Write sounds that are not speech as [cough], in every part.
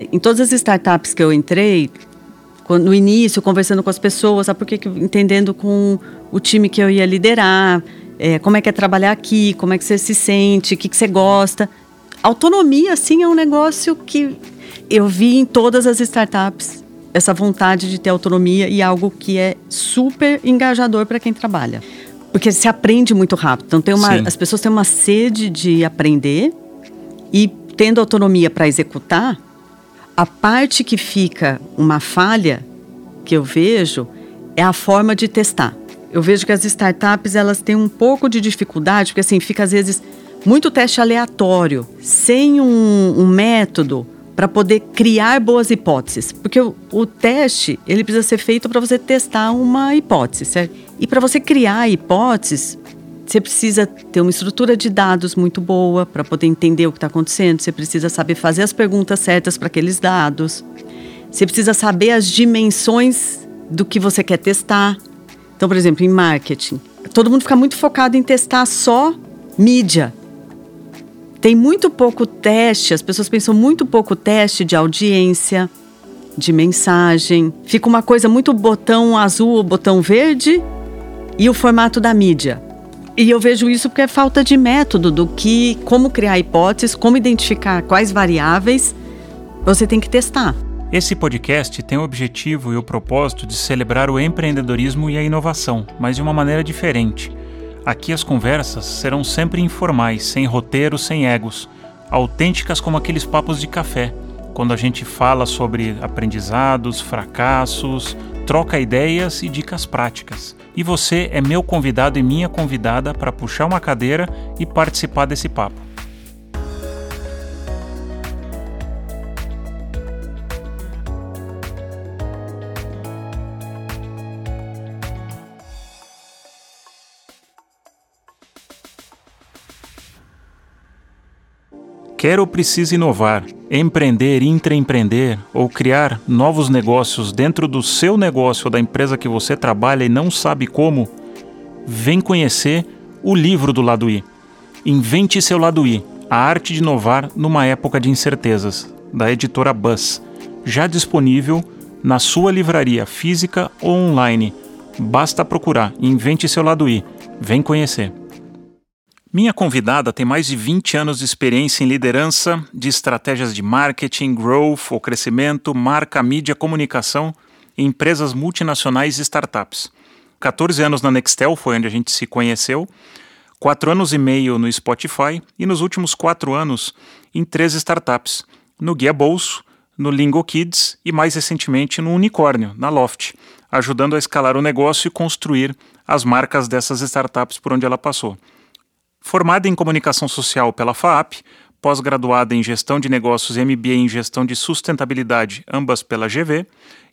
Em todas as startups que eu entrei, no início, conversando com as pessoas, sabe por que, entendendo com o time que eu ia liderar, é, como é que é trabalhar aqui, como é que você se sente, o que, que você gosta. Autonomia, assim, é um negócio que eu vi em todas as startups essa vontade de ter autonomia e algo que é super engajador para quem trabalha. Porque se aprende muito rápido. Então tem uma, as pessoas têm uma sede de aprender e tendo autonomia para executar, a parte que fica uma falha que eu vejo é a forma de testar. Eu vejo que as startups elas têm um pouco de dificuldade, porque assim fica às vezes muito teste aleatório, sem um, um método para poder criar boas hipóteses. Porque o, o, teste, ele precisa ser feito para você testar uma hipótese, certo? E para você criar hipóteses, você precisa ter uma estrutura de dados muito boa para poder entender o que está acontecendo. Você precisa saber fazer as perguntas certas para aqueles dados. Você precisa saber as dimensões do que você quer testar. Então, por exemplo, em marketing, todo mundo fica muito focado em testar só mídia tem muito pouco teste, as pessoas pensam muito pouco teste de audiência, de mensagem. Fica uma coisa muito botão azul ou botão verde e o formato da mídia. E eu vejo isso porque é falta de método do que, como criar hipóteses, como identificar quais variáveis você tem que testar. Esse podcast tem o objetivo e o propósito de celebrar o empreendedorismo e a inovação, mas de uma maneira diferente. Aqui as conversas serão sempre informais, sem roteiro, sem egos, autênticas como aqueles papos de café, quando a gente fala sobre aprendizados, fracassos, troca ideias e dicas práticas. E você é meu convidado e minha convidada para puxar uma cadeira e participar desse papo. Quer ou precisa inovar, empreender, intraempreender ou criar novos negócios dentro do seu negócio ou da empresa que você trabalha e não sabe como? Vem conhecer o livro do lado I. Invente seu lado I, a arte de inovar numa época de incertezas, da editora Buzz, já disponível na sua livraria física ou online. Basta procurar Invente seu lado I. Vem conhecer. Minha convidada tem mais de 20 anos de experiência em liderança de estratégias de marketing, growth ou crescimento, marca, mídia, comunicação em empresas multinacionais e startups. 14 anos na Nextel foi onde a gente se conheceu, 4 anos e meio no Spotify e nos últimos 4 anos em três startups, no Guia Bolso, no Lingo Kids e mais recentemente no Unicórnio, na Loft, ajudando a escalar o negócio e construir as marcas dessas startups por onde ela passou. Formada em comunicação social pela FAAP, pós-graduada em gestão de negócios e MBA em gestão de sustentabilidade, ambas pela GV,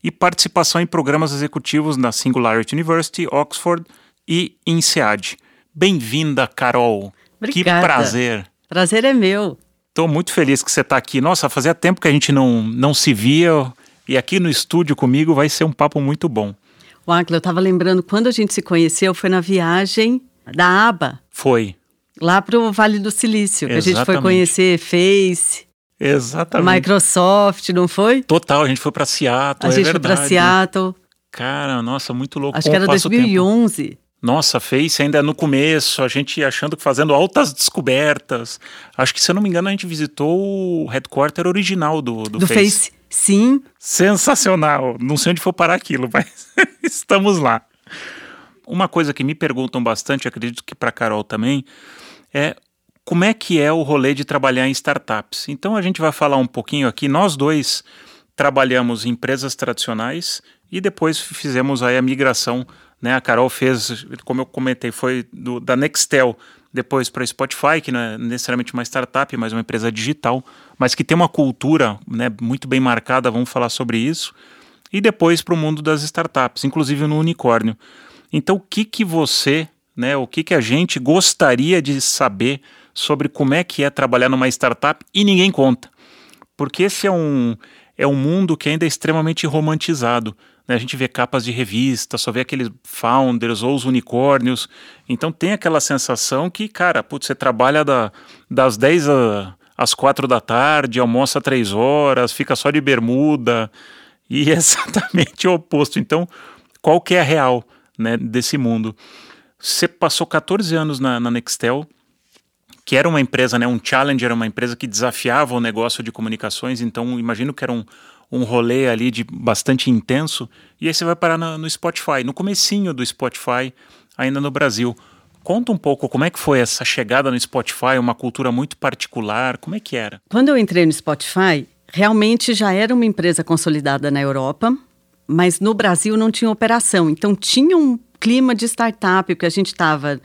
e participação em programas executivos na Singularity University, Oxford e INSEAD. Bem-vinda, Carol. Obrigada. Que prazer. Prazer é meu. Estou muito feliz que você está aqui. Nossa, fazia tempo que a gente não, não se via e aqui no estúdio comigo vai ser um papo muito bom. O eu estava lembrando quando a gente se conheceu, foi na viagem da ABA. Foi. Lá para o Vale do Silício, que a gente foi conhecer Face. Exatamente. Microsoft, não foi? Total, a gente foi para Seattle. A gente é foi para Seattle. Cara, nossa, muito louco. Acho que era 2011. Nossa, Face ainda no começo, a gente achando que fazendo altas descobertas. Acho que, se eu não me engano, a gente visitou o headquarter original do, do, do Face. Face. Sim. Sensacional. Não sei onde foi parar aquilo, [laughs] mas estamos lá. Uma coisa que me perguntam bastante, acredito que para Carol também, é como é que é o rolê de trabalhar em startups. Então a gente vai falar um pouquinho aqui. Nós dois trabalhamos em empresas tradicionais e depois fizemos aí a migração. Né? A Carol fez, como eu comentei, foi do, da Nextel depois para Spotify, que não é necessariamente uma startup, mas uma empresa digital, mas que tem uma cultura né, muito bem marcada, vamos falar sobre isso. E depois para o mundo das startups, inclusive no unicórnio. Então, o que, que você né? O que, que a gente gostaria de saber sobre como é que é trabalhar numa startup e ninguém conta. Porque esse é um, é um mundo que ainda é extremamente romantizado. Né? A gente vê capas de revista, só vê aqueles founders ou os unicórnios. Então tem aquela sensação que, cara, putz, você trabalha da, das 10 a, às quatro da tarde, almoça três horas, fica só de bermuda. E é [laughs] exatamente o oposto. Então, qual que é a real né, desse mundo? Você passou 14 anos na, na Nextel, que era uma empresa, né, um challenger, uma empresa que desafiava o negócio de comunicações, então imagino que era um, um rolê ali de bastante intenso, e aí você vai parar no, no Spotify, no comecinho do Spotify, ainda no Brasil. Conta um pouco como é que foi essa chegada no Spotify, uma cultura muito particular, como é que era? Quando eu entrei no Spotify, realmente já era uma empresa consolidada na Europa, mas no Brasil não tinha operação. Então tinha um clima de startup, porque a gente estava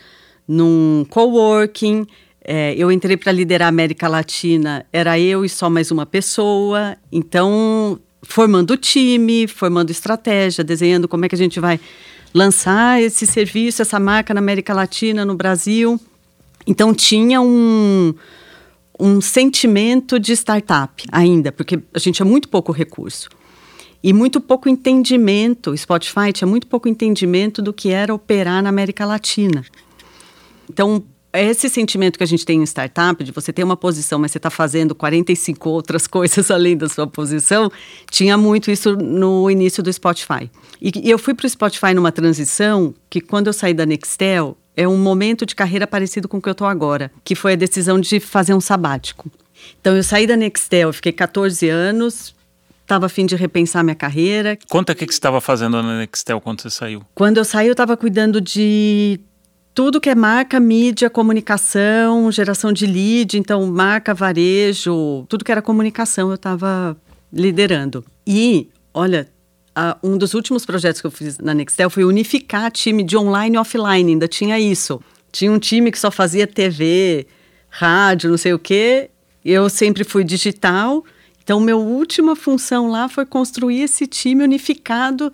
num coworking, é, eu entrei para liderar a América Latina, era eu e só mais uma pessoa. Então, formando time, formando estratégia, desenhando como é que a gente vai lançar esse serviço, essa marca na América Latina, no Brasil. Então, tinha um, um sentimento de startup ainda, porque a gente tinha muito pouco recurso. E muito pouco entendimento, o Spotify tinha muito pouco entendimento do que era operar na América Latina. Então, esse sentimento que a gente tem em startup, de você ter uma posição, mas você está fazendo 45 outras [laughs] coisas além da sua posição, tinha muito isso no início do Spotify. E, e eu fui para o Spotify numa transição que, quando eu saí da Nextel, é um momento de carreira parecido com o que eu estou agora, que foi a decisão de fazer um sabático. Então, eu saí da Nextel, fiquei 14 anos, estava a fim de repensar minha carreira. Conta o que, que você estava fazendo na Nextel quando você saiu. Quando eu saí, eu estava cuidando de tudo que é marca, mídia, comunicação, geração de lead, então marca, varejo, tudo que era comunicação eu estava liderando. E, olha, a, um dos últimos projetos que eu fiz na Nextel foi unificar time de online e offline, ainda tinha isso. Tinha um time que só fazia TV, rádio, não sei o quê. Eu sempre fui digital. Então, minha última função lá foi construir esse time unificado.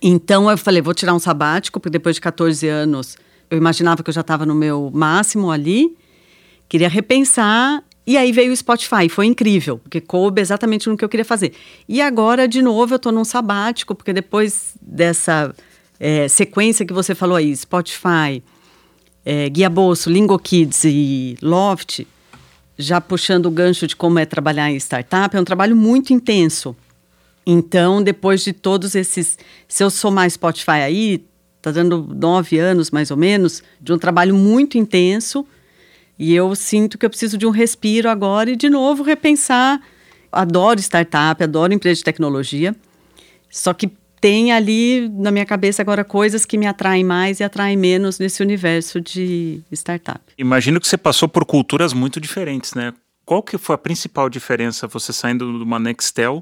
Então, eu falei, vou tirar um sabático, porque depois de 14 anos eu imaginava que eu já estava no meu máximo ali, queria repensar. E aí veio o Spotify, foi incrível, porque coube exatamente no que eu queria fazer. E agora, de novo, eu estou num sabático, porque depois dessa é, sequência que você falou aí, Spotify, é, Guia Bolso, Lingo Kids e Loft, já puxando o gancho de como é trabalhar em startup, é um trabalho muito intenso. Então, depois de todos esses. Se eu somar Spotify aí, está dando nove anos mais ou menos, de um trabalho muito intenso. E eu sinto que eu preciso de um respiro agora e, de novo, repensar. Adoro startup, adoro empresa de tecnologia. Só que tem ali na minha cabeça agora coisas que me atraem mais e atraem menos nesse universo de startup. Imagino que você passou por culturas muito diferentes, né? Qual que foi a principal diferença você saindo de uma Nextel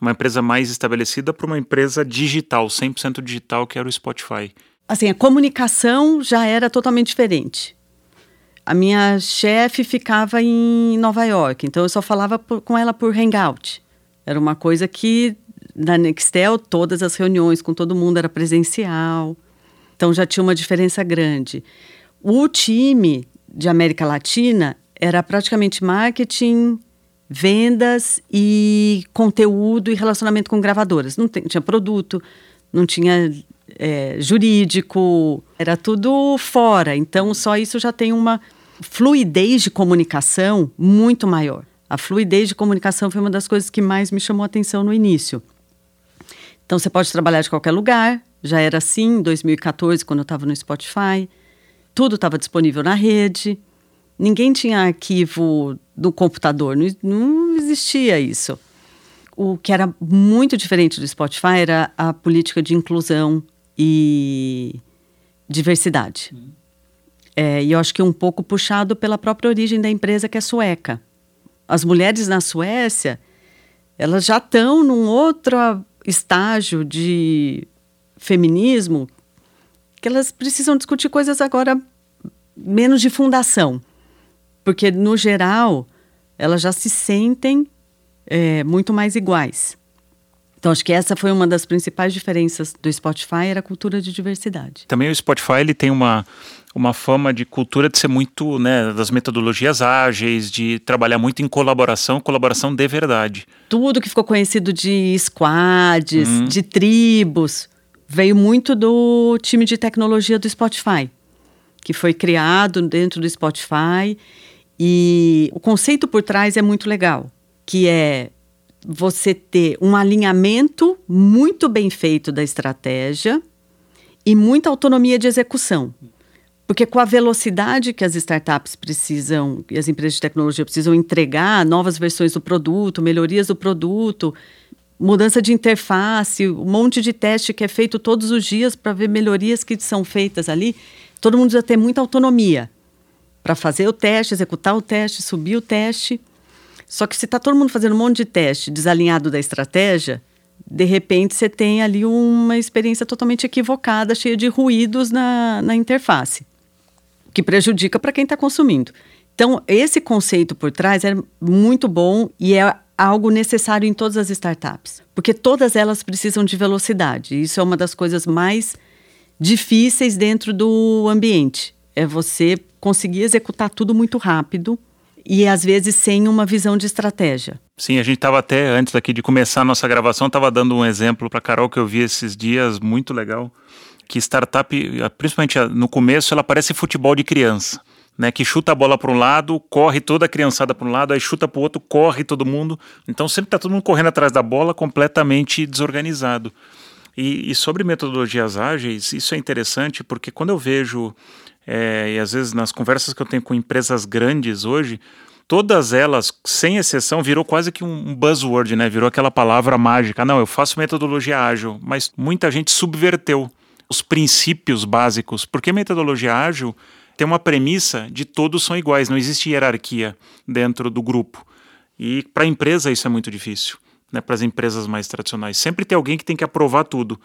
uma empresa mais estabelecida para uma empresa digital, 100% digital, que era o Spotify? Assim, a comunicação já era totalmente diferente. A minha chefe ficava em Nova York, então eu só falava por, com ela por Hangout. Era uma coisa que na Nextel todas as reuniões com todo mundo era presencial. Então já tinha uma diferença grande. O time de América Latina era praticamente marketing, vendas e conteúdo e relacionamento com gravadoras. Não tinha produto, não tinha é, jurídico, era tudo fora. Então, só isso já tem uma fluidez de comunicação muito maior. A fluidez de comunicação foi uma das coisas que mais me chamou a atenção no início. Então, você pode trabalhar de qualquer lugar, já era assim em 2014, quando eu estava no Spotify. Tudo estava disponível na rede. Ninguém tinha arquivo do computador, não, não existia isso. O que era muito diferente do Spotify era a política de inclusão e diversidade. Uhum. É, e eu acho que um pouco puxado pela própria origem da empresa, que é sueca. As mulheres na Suécia, elas já estão num outro estágio de feminismo que elas precisam discutir coisas agora menos de fundação porque no geral elas já se sentem é, muito mais iguais. Então acho que essa foi uma das principais diferenças do Spotify era a cultura de diversidade. Também o Spotify ele tem uma uma fama de cultura de ser muito, né, das metodologias ágeis, de trabalhar muito em colaboração, colaboração de verdade. Tudo que ficou conhecido de squads, uhum. de tribos, veio muito do time de tecnologia do Spotify, que foi criado dentro do Spotify E o conceito por trás é muito legal, que é você ter um alinhamento muito bem feito da estratégia e muita autonomia de execução. Porque com a velocidade que as startups precisam e as empresas de tecnologia precisam entregar novas versões do produto, melhorias do produto, mudança de interface, um monte de teste que é feito todos os dias para ver melhorias que são feitas ali, todo mundo precisa ter muita autonomia para fazer o teste, executar o teste, subir o teste. Só que se está todo mundo fazendo um monte de teste desalinhado da estratégia, de repente você tem ali uma experiência totalmente equivocada, cheia de ruídos na, na interface, que prejudica para quem está consumindo. Então, esse conceito por trás é muito bom e é algo necessário em todas as startups, porque todas elas precisam de velocidade. Isso é uma das coisas mais difíceis dentro do ambiente. É você conseguir executar tudo muito rápido e às vezes sem uma visão de estratégia. Sim, a gente estava até antes aqui de começar a nossa gravação, estava dando um exemplo para Carol que eu vi esses dias muito legal, que startup, principalmente no começo, ela parece futebol de criança. Né, que chuta a bola para um lado, corre toda a criançada para um lado, aí chuta para o outro, corre todo mundo. Então sempre está todo mundo correndo atrás da bola, completamente desorganizado. E, e, sobre metodologias ágeis, isso é interessante porque quando eu vejo é, e às vezes nas conversas que eu tenho com empresas grandes hoje, todas elas, sem exceção, virou quase que um buzzword, né? Virou aquela palavra mágica. Não, eu faço metodologia ágil, mas muita gente subverteu os princípios básicos, porque metodologia ágil tem uma premissa de todos são iguais, não existe hierarquia dentro do grupo. E para a empresa isso é muito difícil, né? Para as empresas mais tradicionais, sempre tem alguém que tem que aprovar tudo.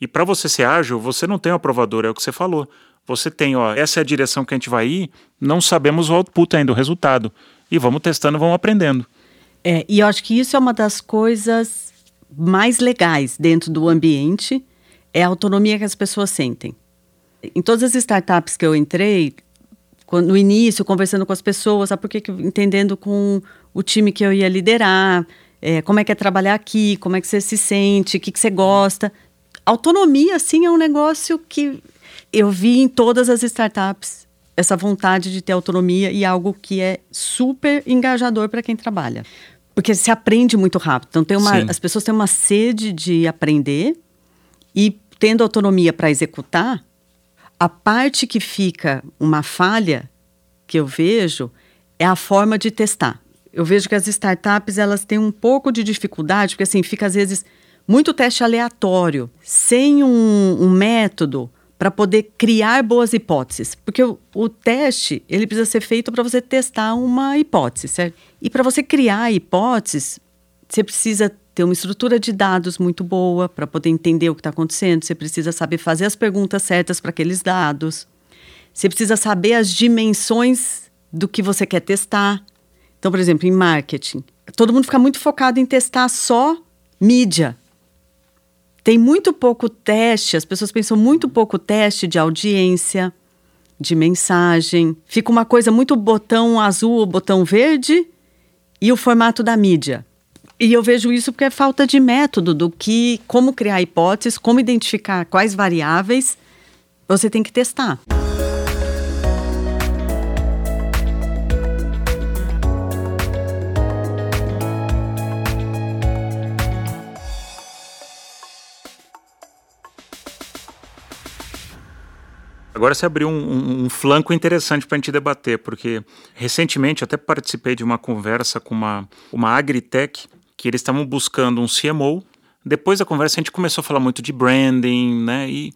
E para você ser ágil, você não tem um aprovador, é o que você falou. Você tem, ó, essa é a direção que a gente vai ir, não sabemos o output ainda, o resultado. E vamos testando, vamos aprendendo. É, e eu acho que isso é uma das coisas mais legais dentro do ambiente, é a autonomia que as pessoas sentem. Em todas as startups que eu entrei, quando, no início, conversando com as pessoas, sabe por que, entendendo com o time que eu ia liderar, é, como é que é trabalhar aqui, como é que você se sente, o que, que você gosta. Autonomia, assim, é um negócio que eu vi em todas as startups essa vontade de ter autonomia e algo que é super engajador para quem trabalha. Porque se aprende muito rápido. Então tem uma, as pessoas têm uma sede de aprender e tendo autonomia para executar, a parte que fica uma falha que eu vejo é a forma de testar. Eu vejo que as startups elas têm um pouco de dificuldade, porque assim, fica às vezes muito teste aleatório, sem um, um método para poder criar boas hipóteses. Porque o, o, teste, ele precisa ser feito para você testar uma hipótese, certo? E para você criar hipóteses, você precisa ter uma estrutura de dados muito boa para poder entender o que está acontecendo. Você precisa saber fazer as perguntas certas para aqueles dados. Você precisa saber as dimensões do que você quer testar. Então, por exemplo, em marketing, todo mundo fica muito focado em testar só mídia. Tem muito pouco teste, as pessoas pensam muito pouco teste de audiência, de mensagem. Fica uma coisa muito botão azul ou botão verde e o formato da mídia. E eu vejo isso porque é falta de método do que como criar hipóteses, como identificar quais variáveis você tem que testar. Agora você abriu um, um, um flanco interessante para a gente debater, porque recentemente eu até participei de uma conversa com uma, uma agritech que eles estavam buscando um CMO. Depois da conversa a gente começou a falar muito de branding, né? E,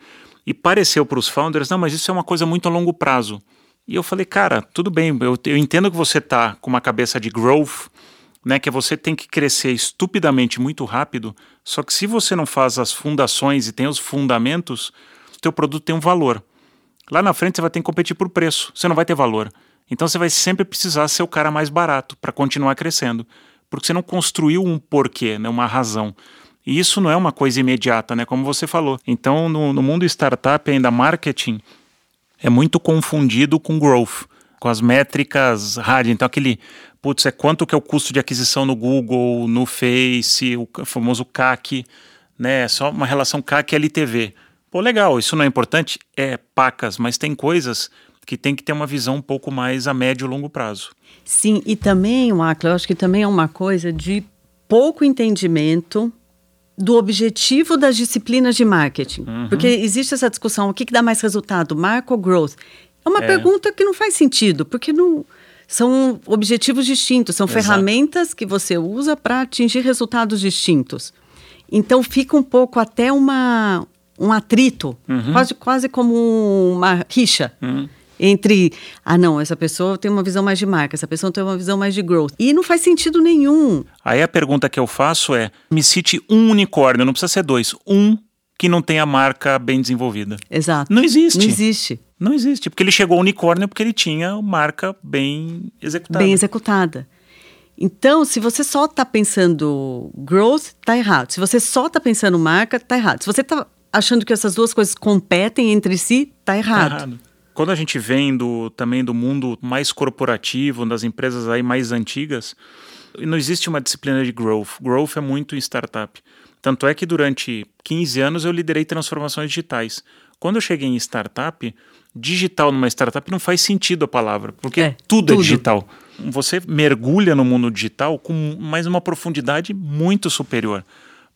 e pareceu para os founders, não, mas isso é uma coisa muito a longo prazo. E eu falei, cara, tudo bem, eu, eu entendo que você está com uma cabeça de growth, né, que você tem que crescer estupidamente muito rápido, só que se você não faz as fundações e tem os fundamentos, o teu produto tem um valor. Lá na frente você vai ter que competir por preço, você não vai ter valor. Então você vai sempre precisar ser o cara mais barato para continuar crescendo, porque você não construiu um porquê, né, uma razão. E isso não é uma coisa imediata, né, como você falou. Então no, no mundo startup ainda marketing é muito confundido com growth, com as métricas hard. Então aquele, putz, é quanto que é o custo de aquisição no Google, no Face, o famoso CAC, né, só uma relação CAC-LTV. Pô, legal, isso não é importante? É, pacas, mas tem coisas que tem que ter uma visão um pouco mais a médio e longo prazo. Sim, e também, Marco, eu acho que também é uma coisa de pouco entendimento do objetivo das disciplinas de marketing. Uhum. Porque existe essa discussão, o que, que dá mais resultado, marca ou growth? É uma é. pergunta que não faz sentido, porque não são objetivos distintos, são Exato. ferramentas que você usa para atingir resultados distintos. Então fica um pouco até uma, um atrito, uhum. quase, quase como uma rixa. Uhum entre, ah, não, essa pessoa tem uma visão mais de marca, essa pessoa tem uma visão mais de growth. E não faz sentido nenhum. Aí a pergunta que eu faço é: me cite um unicórnio, não precisa ser dois, um que não tenha marca bem desenvolvida. Exato. Não existe. Não existe. Não existe, porque ele chegou ao unicórnio porque ele tinha marca bem executada. Bem executada. Então, se você só está pensando growth, tá errado. Se você só está pensando marca, tá errado. Se você está achando que essas duas coisas competem entre si, tá errado. Tá errado. Quando a gente vem do, também do mundo mais corporativo, das empresas aí mais antigas, não existe uma disciplina de growth. Growth é muito em startup. Tanto é que durante 15 anos eu liderei transformações digitais. Quando eu cheguei em startup, digital numa startup não faz sentido a palavra, porque é, tudo, é tudo, é digital. Você mergulha no mundo digital com mais uma profundidade muito superior.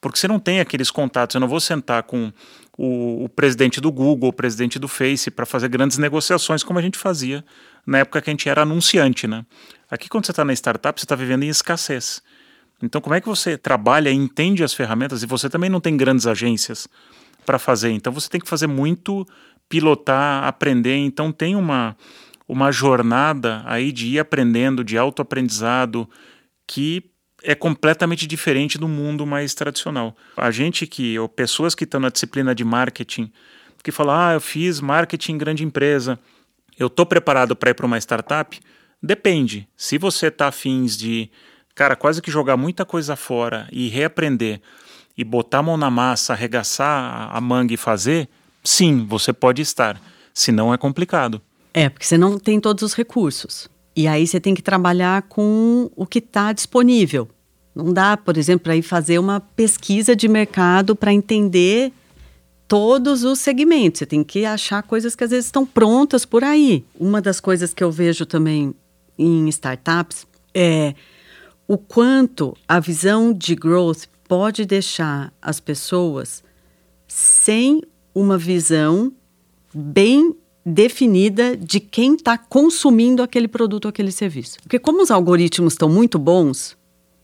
Porque você não tem aqueles contatos. Eu não vou sentar com o, o presidente do Google, o presidente do Face, para fazer grandes negociações, como a gente fazia na época que a gente era anunciante. Né? Aqui, quando você está na startup, você está vivendo em escassez. Então, como é que você trabalha e entende as ferramentas? E você também não tem grandes agências para fazer. Então, você tem que fazer muito, pilotar, aprender. Então, tem uma, uma jornada aí de ir aprendendo, de autoaprendizado, que é completamente diferente do mundo mais tradicional. A gente que, ou pessoas que estão na disciplina de marketing, que falam, ah, eu fiz marketing em grande empresa, eu estou preparado para ir para uma startup? Depende. Se você está afins de, cara, quase que jogar muita coisa fora e reaprender e botar a mão na massa, arregaçar a manga e fazer, sim, você pode estar. Se não, é complicado. É, porque você não tem todos os recursos. E aí você tem que trabalhar com o que está disponível. Não dá, por exemplo, para ir fazer uma pesquisa de mercado para entender todos os segmentos. Você tem que achar coisas que às vezes estão prontas por aí. Uma das coisas que eu vejo também em startups é o quanto a visão de growth pode deixar as pessoas sem uma visão bem definida de quem está consumindo aquele produto ou aquele serviço. Porque como os algoritmos estão muito bons,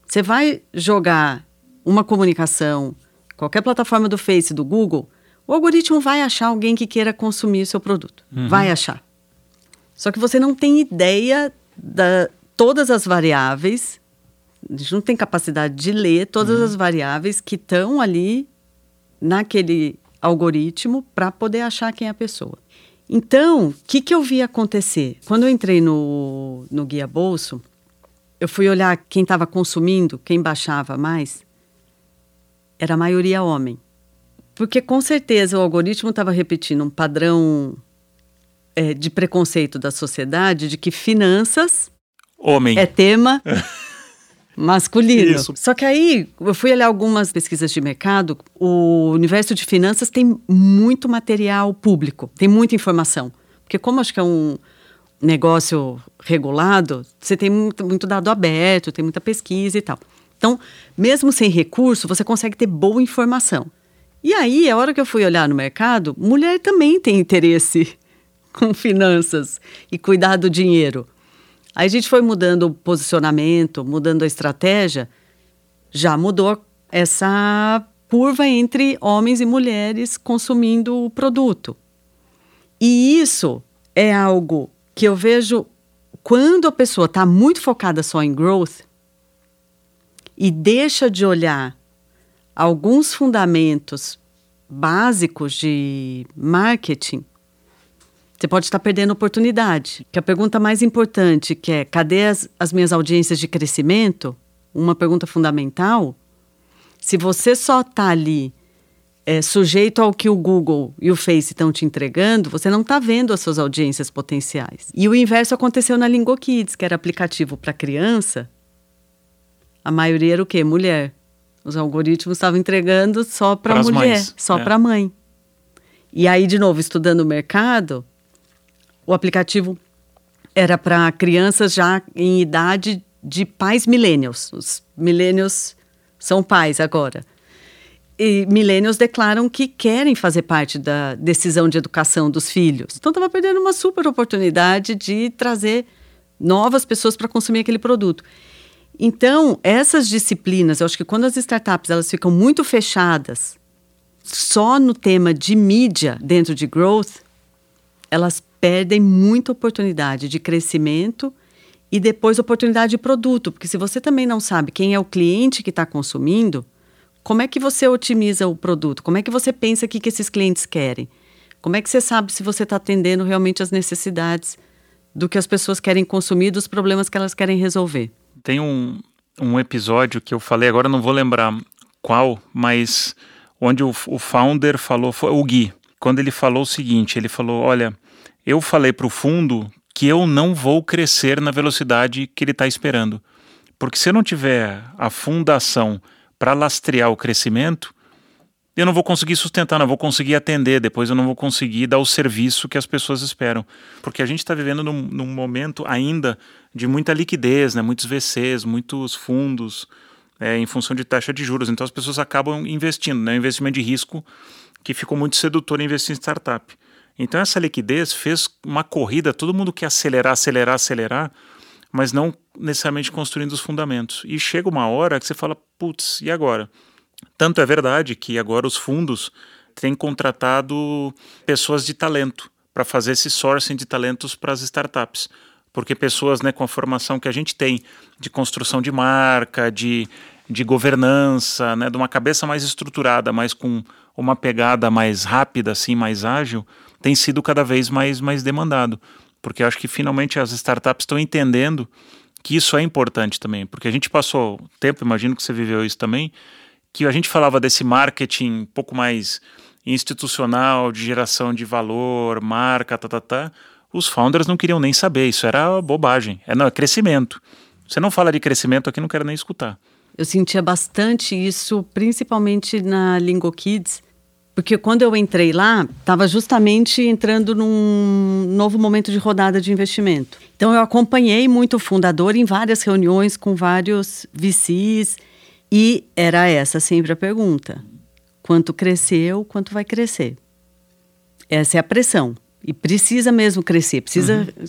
você vai jogar uma comunicação, qualquer plataforma do Face, do Google, o algoritmo vai achar alguém que queira consumir o seu produto. Uhum. Vai achar. Só que você não tem ideia de todas as variáveis, a gente não tem capacidade de ler todas uhum. as variáveis que estão ali naquele algoritmo para poder achar quem é a pessoa. Então, o que, que eu vi acontecer? Quando eu entrei no, no Guia Bolso, eu fui olhar quem estava consumindo, quem baixava mais, era a maioria homem. Porque com certeza o algoritmo estava repetindo um padrão é, de preconceito da sociedade de que finanças homem. é tema [laughs] masculino. Isso. Só que aí eu fui olhar algumas pesquisas de mercado. O universo de finanças tem muito material público, tem muita informação. Porque como acho que é um negócio regulado, você tem muito, muito dado aberto, tem muita pesquisa e tal. Então, mesmo sem recurso, você consegue ter boa informação. E aí, a hora que eu fui olhar no mercado, mulher também tem interesse [laughs] com finanças e cuidar do dinheiro. Aí a gente foi mudando o posicionamento, mudando a estratégia, já mudou essa curva entre homens e mulheres consumindo o produto. E isso é algo que eu vejo quando a pessoa está muito focada só em growth e deixa de olhar alguns fundamentos básicos de marketing, você pode estar perdendo oportunidade. Que a pergunta mais importante, que é cadê as, as minhas audiências de crescimento? Uma pergunta fundamental. Se você só está ali é, sujeito ao que o Google e o Face estão te entregando, você não está vendo as suas audiências potenciais. E o inverso aconteceu na Lingo Kids, que era aplicativo para criança. A maioria era o quê? Mulher. Os algoritmos estavam entregando só para mulher, mães. só é. para mãe. E aí, de novo, estudando o mercado, o aplicativo era para crianças já em idade de pais millennials. Os millennials são pais agora. E millennials declaram que querem fazer parte da decisão de educação dos filhos. Então estava perdendo uma super oportunidade de trazer novas pessoas para consumir aquele produto. Então, essas disciplinas, eu acho que quando as startups elas ficam muito fechadas só no tema de mídia dentro de growth, elas perdem muita oportunidade de crescimento e depois oportunidade de produto, porque se você também não sabe quem é o cliente que está consumindo, como é que você otimiza o produto? Como é que você pensa o que, que esses clientes querem? Como é que você sabe se você está atendendo realmente as necessidades do que as pessoas querem consumir, dos problemas que elas querem resolver? Tem um, um episódio que eu falei, agora não vou lembrar qual, mas onde o, o founder falou, foi o Gui, quando ele falou o seguinte, ele falou, olha, eu falei para o fundo que eu não vou crescer na velocidade que ele está esperando. Porque se eu não tiver a fundação para lastrear o crescimento, eu não vou conseguir sustentar, não vou conseguir atender, depois eu não vou conseguir dar o serviço que as pessoas esperam. Porque a gente está vivendo num, num, momento ainda de muita liquidez, né? muitos VCs, muitos fundos, é, em função de taxa de juros. Então as pessoas acabam investindo, né? Um investimento de risco que ficou muito sedutor investir em startup. Então essa liquidez fez uma corrida, todo mundo quer acelerar, acelerar, acelerar, mas não necessariamente construindo os fundamentos. E chega uma hora que você fala, putz, e agora? Tanto é verdade que agora os fundos têm contratado pessoas de talento para fazer esse sourcing de talentos para as startups porque pessoas né, com a formação que a gente tem de construção de marca, de, de governança, né, de uma cabeça mais estruturada, mas com uma pegada mais rápida, assim, mais ágil, tem sido cada vez mais, mais demandado. Porque acho que finalmente as startups estão entendendo que isso é importante também. Porque a gente passou tempo, imagino que você viveu isso também, que a gente falava desse marketing um pouco mais institucional, de geração de valor, marca, tá, tá, tá os founders não queriam nem saber, isso era bobagem, é, não, é crescimento. Você não fala de crescimento aqui, não quero nem escutar. Eu sentia bastante isso, principalmente na Lingo Kids, porque quando eu entrei lá, estava justamente entrando num novo momento de rodada de investimento. Então eu acompanhei muito o fundador em várias reuniões com vários VCs e era essa sempre a pergunta: quanto cresceu, quanto vai crescer? Essa é a pressão. E precisa mesmo crescer, precisa, uhum.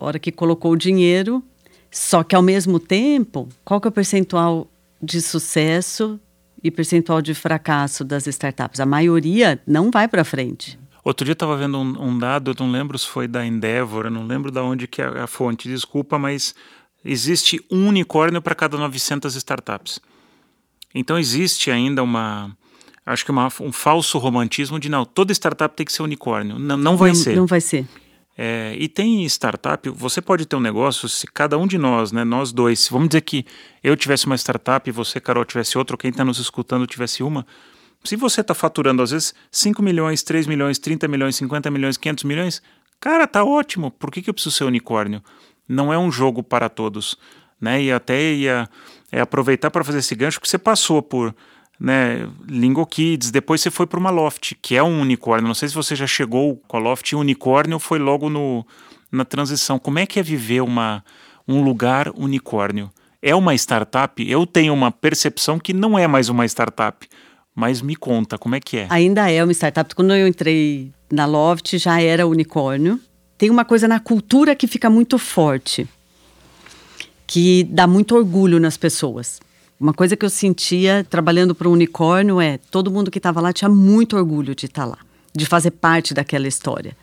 hora que colocou o dinheiro, só que ao mesmo tempo, qual que é o percentual de sucesso e percentual de fracasso das startups? A maioria não vai para frente. Outro dia estava vendo um, um, dado, eu não lembro se foi da Endeavor, eu não lembro de onde que é a fonte, desculpa, mas existe um unicórnio para cada 900 startups. Então existe ainda uma acho que uma, um falso romantismo de não, toda startup tem que ser unicórnio. Não, não vai não, ser. Não vai ser. É, e tem startup, você pode ter um negócio, se cada um de nós, né, nós dois, vamos dizer que eu tivesse uma startup e você, Carol, tivesse outra, ou quem está nos escutando tivesse uma, se você está faturando às vezes 5 milhões, 3 milhões, 30 milhões, 50 milhões, 500 milhões, cara, tá ótimo, por que, que eu preciso ser unicórnio? Não é um jogo para todos, né, e até ia é, aproveitar para fazer esse gancho, que você passou por né, Lingo Kids, depois você foi para uma Loft, que é um unicórnio. Não sei se você já chegou com a Loft unicórnio ou foi logo no, na transição. Como é que é viver uma, um lugar unicórnio? É uma startup? Eu tenho uma percepção que não é mais uma startup, mas me conta, como é que é? Ainda é uma startup. Quando eu entrei na Loft, já era unicórnio. Tem uma coisa na cultura que fica muito forte, que dá muito orgulho nas pessoas. Uma coisa que eu sentia trabalhando para o unicórnio é todo mundo que estava lá tinha muito orgulho de estar tá lá, de fazer parte daquela história,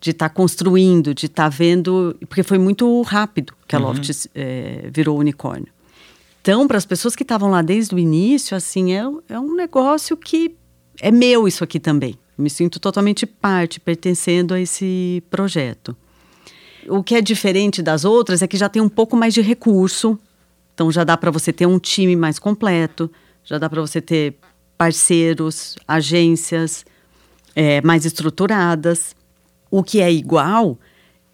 de estar tá construindo, de estar tá vendo, porque foi muito rápido que a uhum. Loft é, virou unicórnio. Então, para as pessoas que estavam lá desde o início, assim, é, é um negócio que é meu isso aqui também. Eu me sinto totalmente parte, pertencendo a esse projeto. O que é diferente das outras é que já tem um pouco mais de recurso então já dá para você ter um time mais completo, já dá para você ter parceiros, agências é, mais estruturadas. O que é igual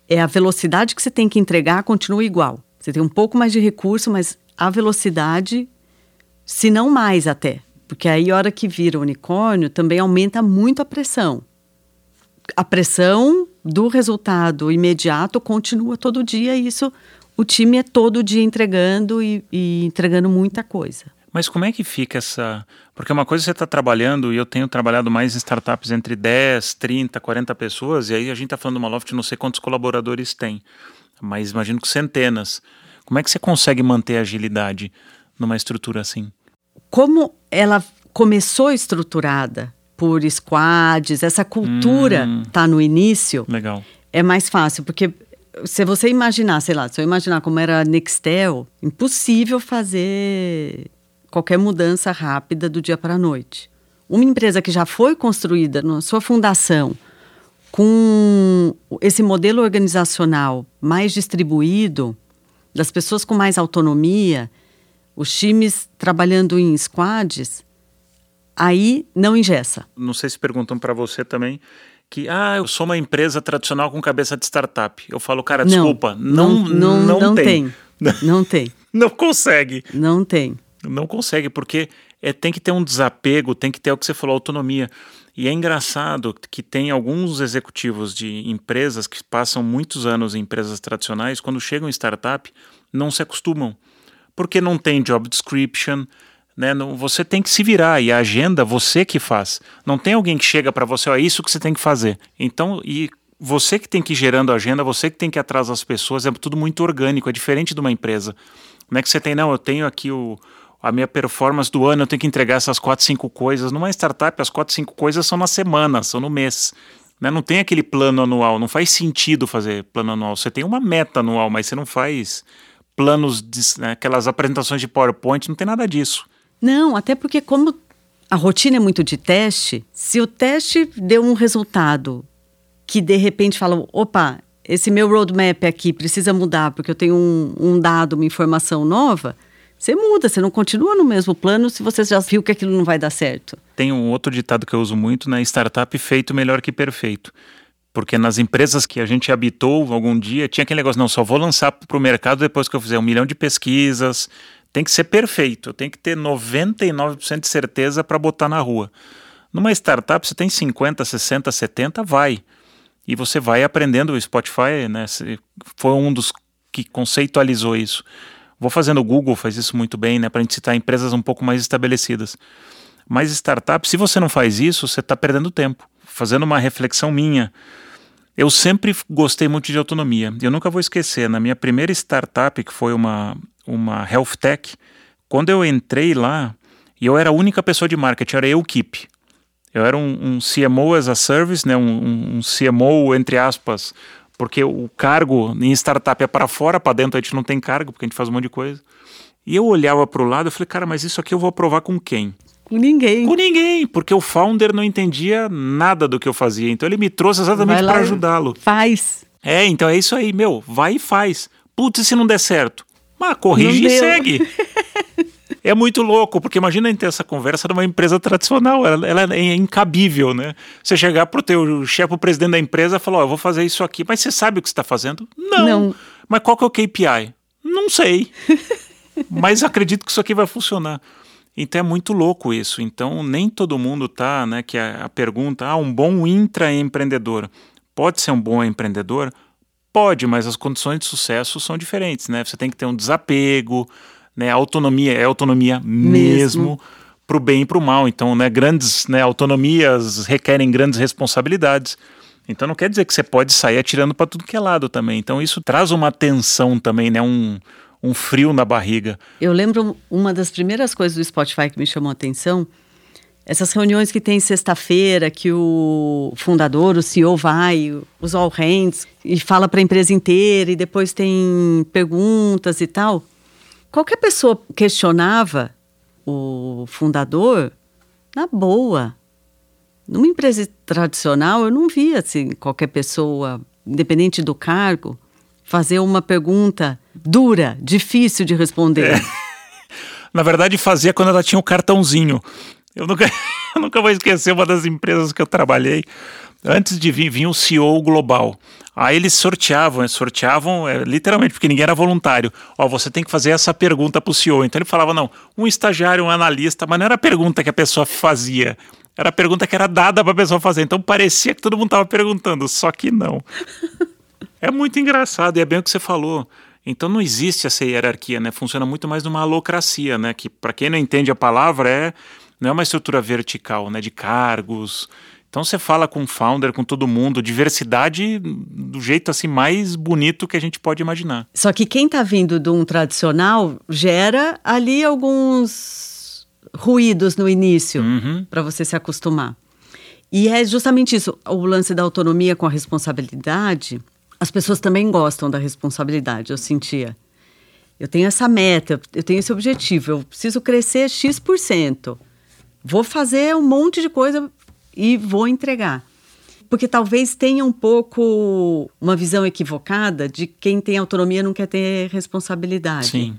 é a velocidade que você tem que entregar continua igual. Você tem um pouco mais de recurso, mas a velocidade, se não mais até. Porque aí, a hora que vira unicórnio, também aumenta muito a pressão. A pressão do resultado imediato continua todo dia e isso o time é todo dia entregando e, e entregando muita coisa. Mas como é que fica essa. Porque uma coisa é você está trabalhando, e eu tenho trabalhado mais em startups entre 10, 30, 40 pessoas, e aí a gente está falando de uma loft, não sei quantos colaboradores tem, mas imagino que centenas. Como é que você consegue manter a agilidade numa estrutura assim? Como ela começou estruturada por squads, essa cultura está hum, no início. Legal. É mais fácil, porque se você imaginar, sei lá, se eu imaginar como era Nextel, impossível fazer qualquer mudança rápida do dia para a noite. Uma empresa que já foi construída na sua fundação com esse modelo organizacional mais distribuído, das pessoas com mais autonomia, os times trabalhando em squads, aí não ingessa. Não sei se perguntam para você também que ah, eu sou uma empresa tradicional com cabeça de startup. Eu falo, cara, desculpa, não, não, não, não, tem. [laughs] Não tem. não consegue. Não tem. Não consegue, porque é, tem que ter um desapego, tem que ter o que você falou, autonomia. E é engraçado que tem alguns executivos de empresas que passam muitos anos em empresas tradicionais, quando chegam em startup, não se acostumam. Porque não tem job description, né? Não, você tem que se virar e a agenda você que faz. Não tem alguém que chega para você, ó, é isso que você tem que fazer. Então, e você que tem que ir gerando a agenda, você que tem que ir atrás das pessoas, é tudo muito orgânico, é diferente de uma empresa. Não é que você tem, não, eu tenho aqui o, a minha performance do ano, eu tenho que entregar essas quatro, cinco coisas. Numa startup, as quatro, cinco coisas são na semana, são no mês. Né? Não tem aquele plano anual, não faz sentido fazer plano anual. Você tem uma meta anual, mas você não faz planos, de, né, aquelas apresentações de PowerPoint, não tem nada disso. Não, até porque como a rotina é muito de teste, se o teste deu um resultado que de repente fala, opa, esse meu roadmap aqui precisa mudar porque eu tenho um, um dado, uma informação nova, você muda, você não continua no mesmo plano se você já viu que aquilo não vai dar certo. Tem um outro ditado que eu uso muito, né? Startup feito melhor que perfeito. Porque nas empresas que a gente habitou algum dia, tinha aquele negócio, não, só vou lançar para o mercado depois que eu fizer um milhão de pesquisas. Tem que ser perfeito, tem que ter 99% de certeza para botar na rua. Numa startup, você tem 50, 60, 70, vai. E você vai aprendendo. O Spotify né, foi um dos que conceitualizou isso. Vou fazendo o Google, faz isso muito bem, né? Para a gente citar empresas um pouco mais estabelecidas. Mas startup, se você não faz isso, você está perdendo tempo. Fazendo uma reflexão minha, eu sempre gostei muito de autonomia. Eu nunca vou esquecer, na minha primeira startup, que foi uma, uma health tech, quando eu entrei lá, eu era a única pessoa de marketing, era eu keep. Eu era um, um CMO as a service, né, um, um CMO, entre aspas, porque o cargo em startup é para fora, para dentro a gente não tem cargo, porque a gente faz um monte de coisa. E eu olhava para o lado e falei, cara, mas isso aqui eu vou aprovar com quem? Com ninguém. Com ninguém, porque o founder não entendia nada do que eu fazia. Então ele me trouxe exatamente para ajudá-lo. Faz. É, então é isso aí, meu, vai e faz. Putz, se não der certo? Mas corrige e segue. [laughs] é muito louco, porque imagina a gente ter essa conversa numa empresa tradicional, ela, ela é incabível, né? Você chegar pro teu chefe, o presidente da empresa, e falar, ó, oh, eu vou fazer isso aqui, mas você sabe o que está fazendo? Não. Não. Mas qual que é o KPI? Não sei. [laughs] mas acredito que isso aqui vai funcionar. Então é muito louco isso. Então nem todo mundo tá, né? Que a, a pergunta, ah, um bom intraempreendedor pode ser um bom empreendedor? Pode, mas as condições de sucesso são diferentes, né? Você tem que ter um desapego, né? Autonomia é autonomia mesmo, mesmo para o bem e para o mal. Então, né, grandes né, autonomias requerem grandes responsabilidades. Então não quer dizer que você pode sair atirando para tudo que é lado também. Então isso traz uma tensão também, né? Um, um frio na barriga. Eu lembro uma das primeiras coisas do Spotify que me chamou a atenção. Essas reuniões que tem sexta-feira, que o fundador, o CEO vai, os all hands, e fala para a empresa inteira, e depois tem perguntas e tal qualquer pessoa questionava o fundador na boa. Numa empresa tradicional, eu não via assim, qualquer pessoa, independente do cargo, fazer uma pergunta dura, difícil de responder. É. [laughs] Na verdade, fazia quando ela tinha o um cartãozinho. Eu nunca, [laughs] eu nunca vou esquecer uma das empresas que eu trabalhei. Antes de vir, vinha o CEO global. Aí eles sorteavam, sorteavam é, literalmente, porque ninguém era voluntário. Ó, você tem que fazer essa pergunta para o CEO. Então ele falava, não, um estagiário, um analista, mas não era a pergunta que a pessoa fazia. Era a pergunta que era dada para a pessoa fazer. Então parecia que todo mundo estava perguntando, só que não. é muito engraçado e é bem o que você falou. Então não existe essa hierarquia, né? Funciona muito mais numa alocracia, né? Que para quem não entende a palavra é não é uma estrutura vertical, né? De cargos. Então você fala com o founder, com todo mundo, diversidade do jeito assim mais bonito que a gente pode imaginar. Só que quem está vindo de um tradicional gera ali alguns ruídos no início uhum. para você se acostumar. E é justamente isso, o lance da autonomia com a responsabilidade as pessoas também gostam da responsabilidade, eu sentia. Eu tenho essa meta, eu tenho esse objetivo, eu preciso crescer X%. Vou fazer um monte de coisa e vou entregar. Porque talvez tenha um pouco uma visão equivocada de quem tem autonomia não quer ter responsabilidade. Sim.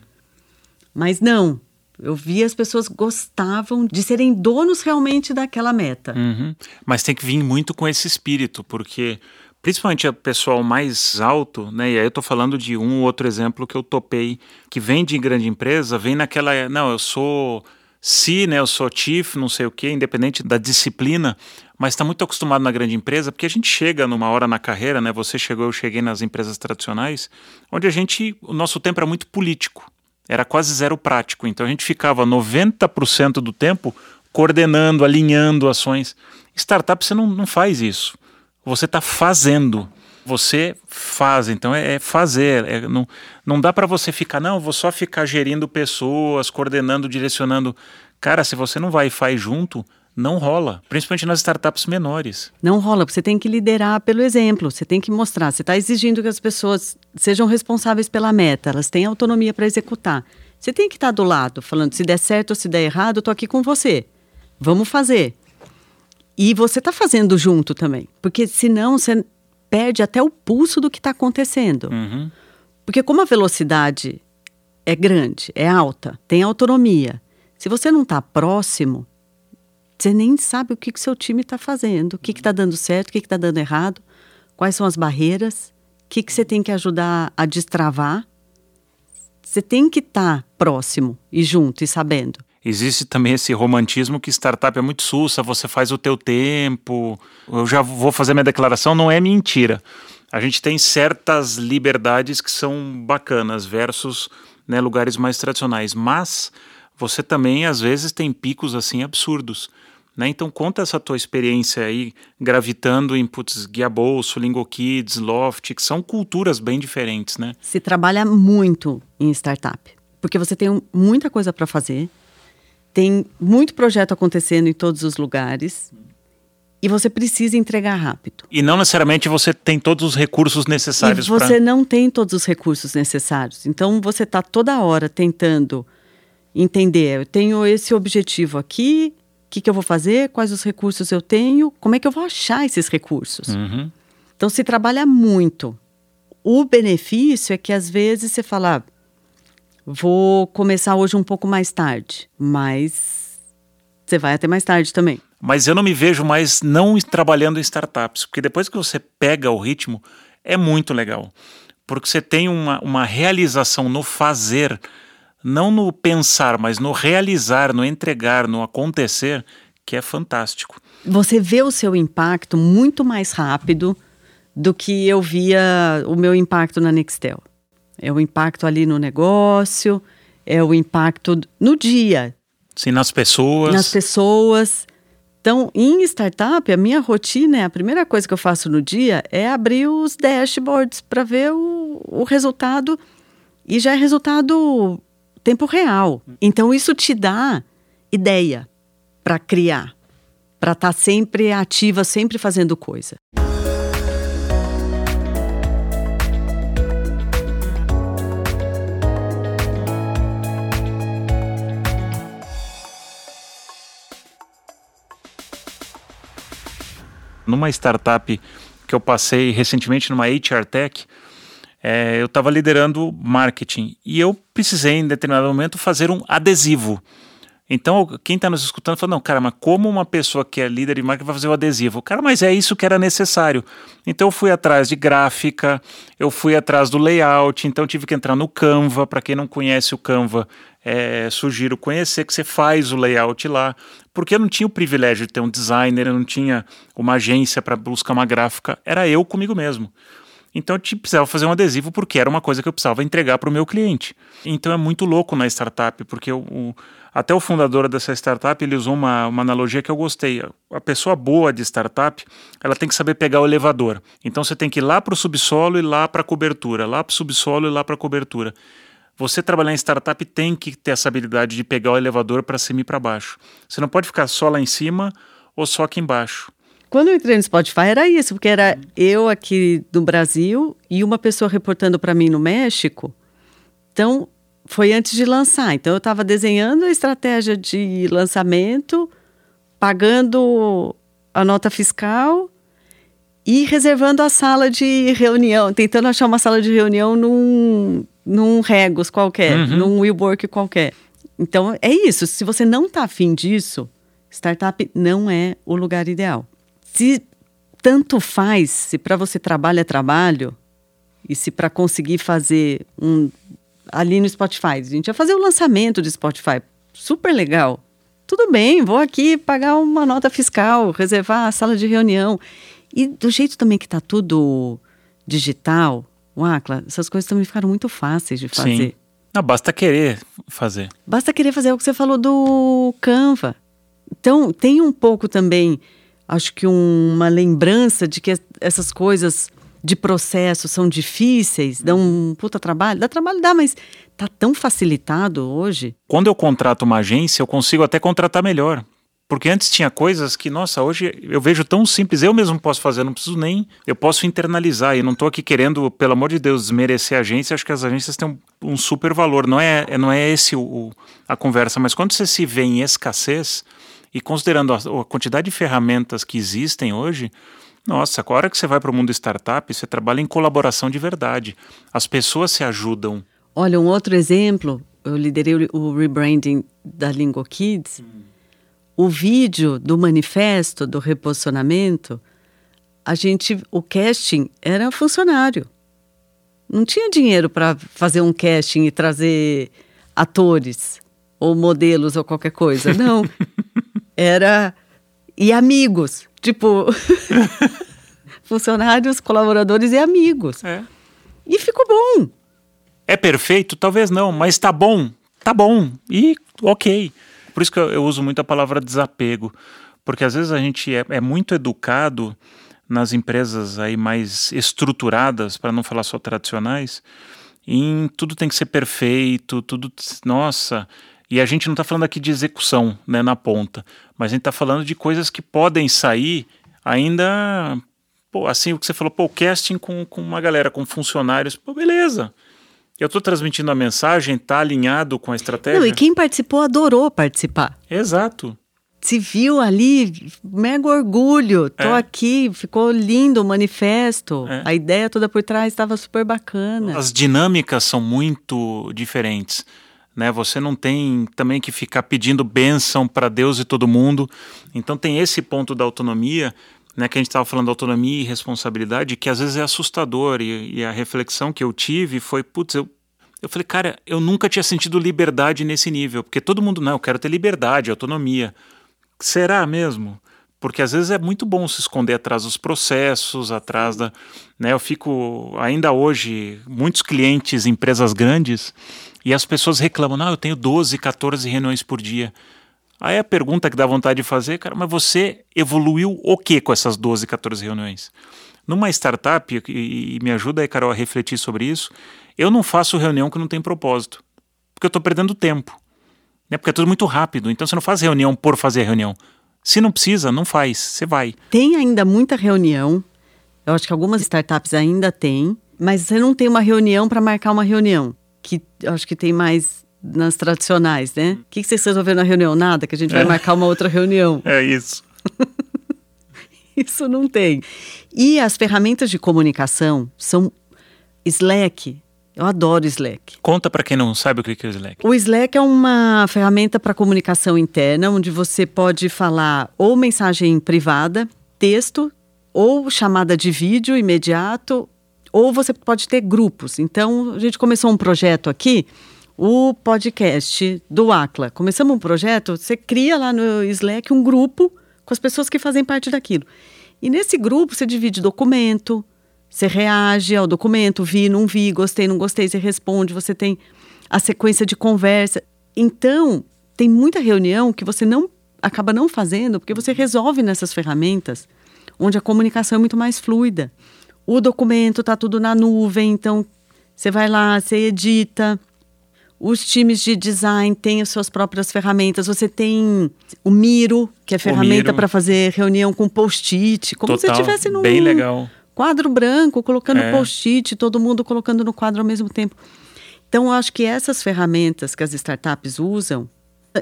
Mas não. Eu vi as pessoas gostavam de serem donos realmente daquela meta. Uhum. Mas tem que vir muito com esse espírito, porque principalmente o pessoal mais alto, né? E aí eu tô falando de um ou outro exemplo que eu topei, que vem de grande empresa, vem naquela, não, eu sou C, né? Eu sou chief, não sei o quê, independente da disciplina, mas está muito acostumado na grande empresa, porque a gente chega numa hora na carreira, né? Você chegou, eu cheguei nas empresas tradicionais, onde a gente, o nosso tempo era muito político, era quase zero prático. Então a gente ficava 90% do tempo coordenando, alinhando ações. Startup você não, não faz isso você está fazendo. Você faz, então é, é fazer. É, não, não dá para você ficar, não, vou só ficar gerindo pessoas, coordenando, direcionando. Cara, se você não vai e faz junto, não rola, principalmente nas startups menores. Não rola, você tem que liderar pelo exemplo, você tem que mostrar, você está exigindo que as pessoas sejam responsáveis pela meta, elas têm autonomia para executar. Você tem que estar tá do lado, falando se der certo ou se der errado, estou aqui com você. Vamos fazer. E você está fazendo junto também, porque senão você perde até o pulso do que está acontecendo. Uhum. Porque como a velocidade é grande, é alta, tem autonomia, se você não está próximo, você nem sabe o que, que seu time está fazendo, o que está dando certo, o que está dando errado, quais são as barreiras, o que, que você tem que ajudar a destravar. Você tem que estar tá próximo e junto e sabendo. Existe também esse romantismo que startup é muito sussa, você faz o teu tempo. Eu já vou fazer minha declaração, não é mentira. A gente tem certas liberdades que são bacanas versus né, lugares mais tradicionais, mas você também às vezes tem picos assim absurdos. Né? Então conta essa tua experiência aí gravitando em putz, Guia Bolso, Lingo Kids, Loft, que são culturas bem diferentes, né? Se trabalha muito em startup, porque você tem muita coisa para fazer tem muito projeto acontecendo em todos os lugares e você precisa entregar rápido. E não necessariamente você tem todos os recursos necessários. E você pra... não tem todos os recursos necessários. Então você está toda hora tentando entender. Eu tenho esse objetivo aqui. O que, que, eu vou fazer? Quais os recursos eu tenho? Como é que eu vou achar esses recursos? Uhum. Então se trabalha muito. O benefício é que às vezes você fala, Vou começar hoje um pouco mais tarde, mas você vai até mais tarde também. Mas eu não me vejo mais não trabalhando em startups, porque depois que você pega o ritmo, é muito legal. Porque você tem uma, uma realização no fazer, não no pensar, mas no realizar, no entregar, no acontecer, que é fantástico. Você vê o seu impacto muito mais rápido do que eu via o meu impacto na Nextel. É o impacto ali no negócio, é o impacto no dia. Sim, nas pessoas. Nas pessoas. Então, em startup, a minha rotina, a primeira coisa que eu faço no dia é abrir os dashboards para ver o, o resultado e já é resultado tempo real. Então, isso te dá ideia para criar, para estar tá sempre ativa, sempre fazendo coisa. Numa startup que eu passei recentemente numa HR Tech, é, eu estava liderando marketing e eu precisei, em determinado momento, fazer um adesivo. Então, quem está nos escutando fala, não, cara, mas como uma pessoa que é líder de marketing vai fazer o adesivo? Cara, mas é isso que era necessário. Então, eu fui atrás de gráfica, eu fui atrás do layout, então tive que entrar no Canva. Para quem não conhece o Canva, é, sugiro conhecer que você faz o layout lá, porque eu não tinha o privilégio de ter um designer, eu não tinha uma agência para buscar uma gráfica, era eu comigo mesmo. Então eu precisava fazer um adesivo porque era uma coisa que eu precisava entregar para o meu cliente. Então é muito louco na startup, porque o, até o fundador dessa startup ele usou uma, uma analogia que eu gostei. A pessoa boa de startup, ela tem que saber pegar o elevador. Então você tem que ir lá para o subsolo e lá para a cobertura, lá para o subsolo e lá para a cobertura. Você trabalhar em startup tem que ter essa habilidade de pegar o elevador para cima e para baixo. Você não pode ficar só lá em cima ou só aqui embaixo. Quando eu entrei no Spotify era isso, porque era eu aqui do Brasil e uma pessoa reportando para mim no México. Então, foi antes de lançar. Então, eu estava desenhando a estratégia de lançamento, pagando a nota fiscal e reservando a sala de reunião, tentando achar uma sala de reunião num, num Regos qualquer, uhum. num WeWork qualquer. Então, é isso. Se você não está afim disso, startup não é o lugar ideal se tanto faz, se para você trabalho é trabalho, e se para conseguir fazer um. Ali no Spotify, a gente ia fazer o lançamento de Spotify, super legal. Tudo bem, vou aqui pagar uma nota fiscal, reservar a sala de reunião. E do jeito também que está tudo digital, o Acla, essas coisas também ficaram muito fáceis de fazer. Sim. Não, basta querer fazer. Basta querer fazer é o que você falou do Canva. Então, tem um pouco também acho que um, uma lembrança de que essas coisas de processo são difíceis, dão um puta trabalho. Dá trabalho, dá, mas tá tão facilitado hoje. Quando eu contrato uma agência, eu consigo até contratar melhor. Porque antes tinha coisas que, nossa, hoje eu vejo tão simples, eu mesmo posso fazer, não preciso nem. Eu posso internalizar e não estou aqui querendo, pelo amor de Deus, desmerecer a agência. Acho que as agências têm um, um super valor. Não é, não é esse o, o, a conversa, mas quando você se vê em escassez, e considerando a, a quantidade de ferramentas que existem hoje, nossa, a hora que você vai para o mundo startup, você trabalha em colaboração de verdade. As pessoas se ajudam. Olha, um outro exemplo, eu liderei o rebranding da Lingo Kids. Hum. O vídeo do manifesto, do reposicionamento, a gente, o casting era funcionário. Não tinha dinheiro para fazer um casting e trazer atores ou modelos ou qualquer coisa. Não. [laughs] era e amigos, tipo [laughs] funcionários, colaboradores e amigos. É. E ficou bom. É perfeito? Talvez não, mas tá bom. Tá bom. E ok. Por isso que eu, eu uso muito a palavra desapego. Porque às vezes a gente é, é muito educado nas empresas aí mais estruturadas, para não falar só tradicionais, em tudo tem que ser perfeito, tudo. Nossa, e a gente não está falando aqui de execução né, na ponta, mas a gente está falando de coisas que podem sair ainda. Pô, assim, o que você falou, pô, casting com, com uma galera, com funcionários, pô, beleza. Eu estou transmitindo a mensagem, está alinhado com a estratégia. Não, e quem participou adorou participar. Exato. Se viu ali, mega orgulho. Tô é. aqui, ficou lindo o manifesto. É. A ideia toda por trás estava super bacana. As dinâmicas são muito diferentes né? Você não tem também que ficar pedindo bênção para Deus e todo mundo. Então tem esse ponto da autonomia, né? Que a gente estava falando da autonomia e responsabilidade, que às vezes é assustador. E, e a reflexão que eu tive foi, putz, eu eu falei, cara, eu nunca tinha sentido liberdade nesse nível, porque todo mundo, não, eu quero ter liberdade, autonomia. Será mesmo? Porque às vezes é muito bom se esconder atrás dos processos, atrás da. Né, eu fico, ainda hoje, muitos clientes, empresas grandes, e as pessoas reclamam, não, eu tenho 12, 14 reuniões por dia. Aí a pergunta que dá vontade de fazer, cara, mas você evoluiu o que com essas 12, 14 reuniões? Numa startup, e, me ajuda aí, Carol, a refletir sobre isso, eu não faço reunião que não tem propósito. Porque eu estou perdendo tempo. Né? Porque é tudo muito rápido. Então você não faz reunião por fazer reunião. Se não precisa, não faz. Você vai. Tem ainda muita reunião. Eu acho que algumas startups ainda têm. Mas você não tem uma reunião para marcar uma reunião que acho que tem mais nas tradicionais, né? O que, que vocês resolveram na reunião? Nada, que a gente vai é. marcar uma outra reunião. É isso. [laughs] isso não tem. E as ferramentas de comunicação são Slack. Eu adoro Slack. Conta para quem não sabe o que é o Slack. O Slack é uma ferramenta para comunicação interna, onde você pode falar ou mensagem privada, texto, ou chamada de vídeo imediato, ou você pode ter grupos. Então, a gente começou um projeto aqui, o podcast do Acla. Começamos um projeto, você cria lá no Slack um grupo com as pessoas que fazem parte daquilo. E nesse grupo você divide documento, você reage ao documento, vi, não vi, gostei, não gostei, você responde, você tem a sequência de conversa. Então, tem muita reunião que você não acaba não fazendo porque você resolve nessas ferramentas onde a comunicação é muito mais fluida. O documento está tudo na nuvem, então você vai lá, você edita. Os times de design têm as suas próprias ferramentas. Você tem o Miro, que é ferramenta para fazer reunião com post-it, como Total, se estivesse num bem legal. quadro branco, colocando é. post-it, todo mundo colocando no quadro ao mesmo tempo. Então, eu acho que essas ferramentas que as startups usam,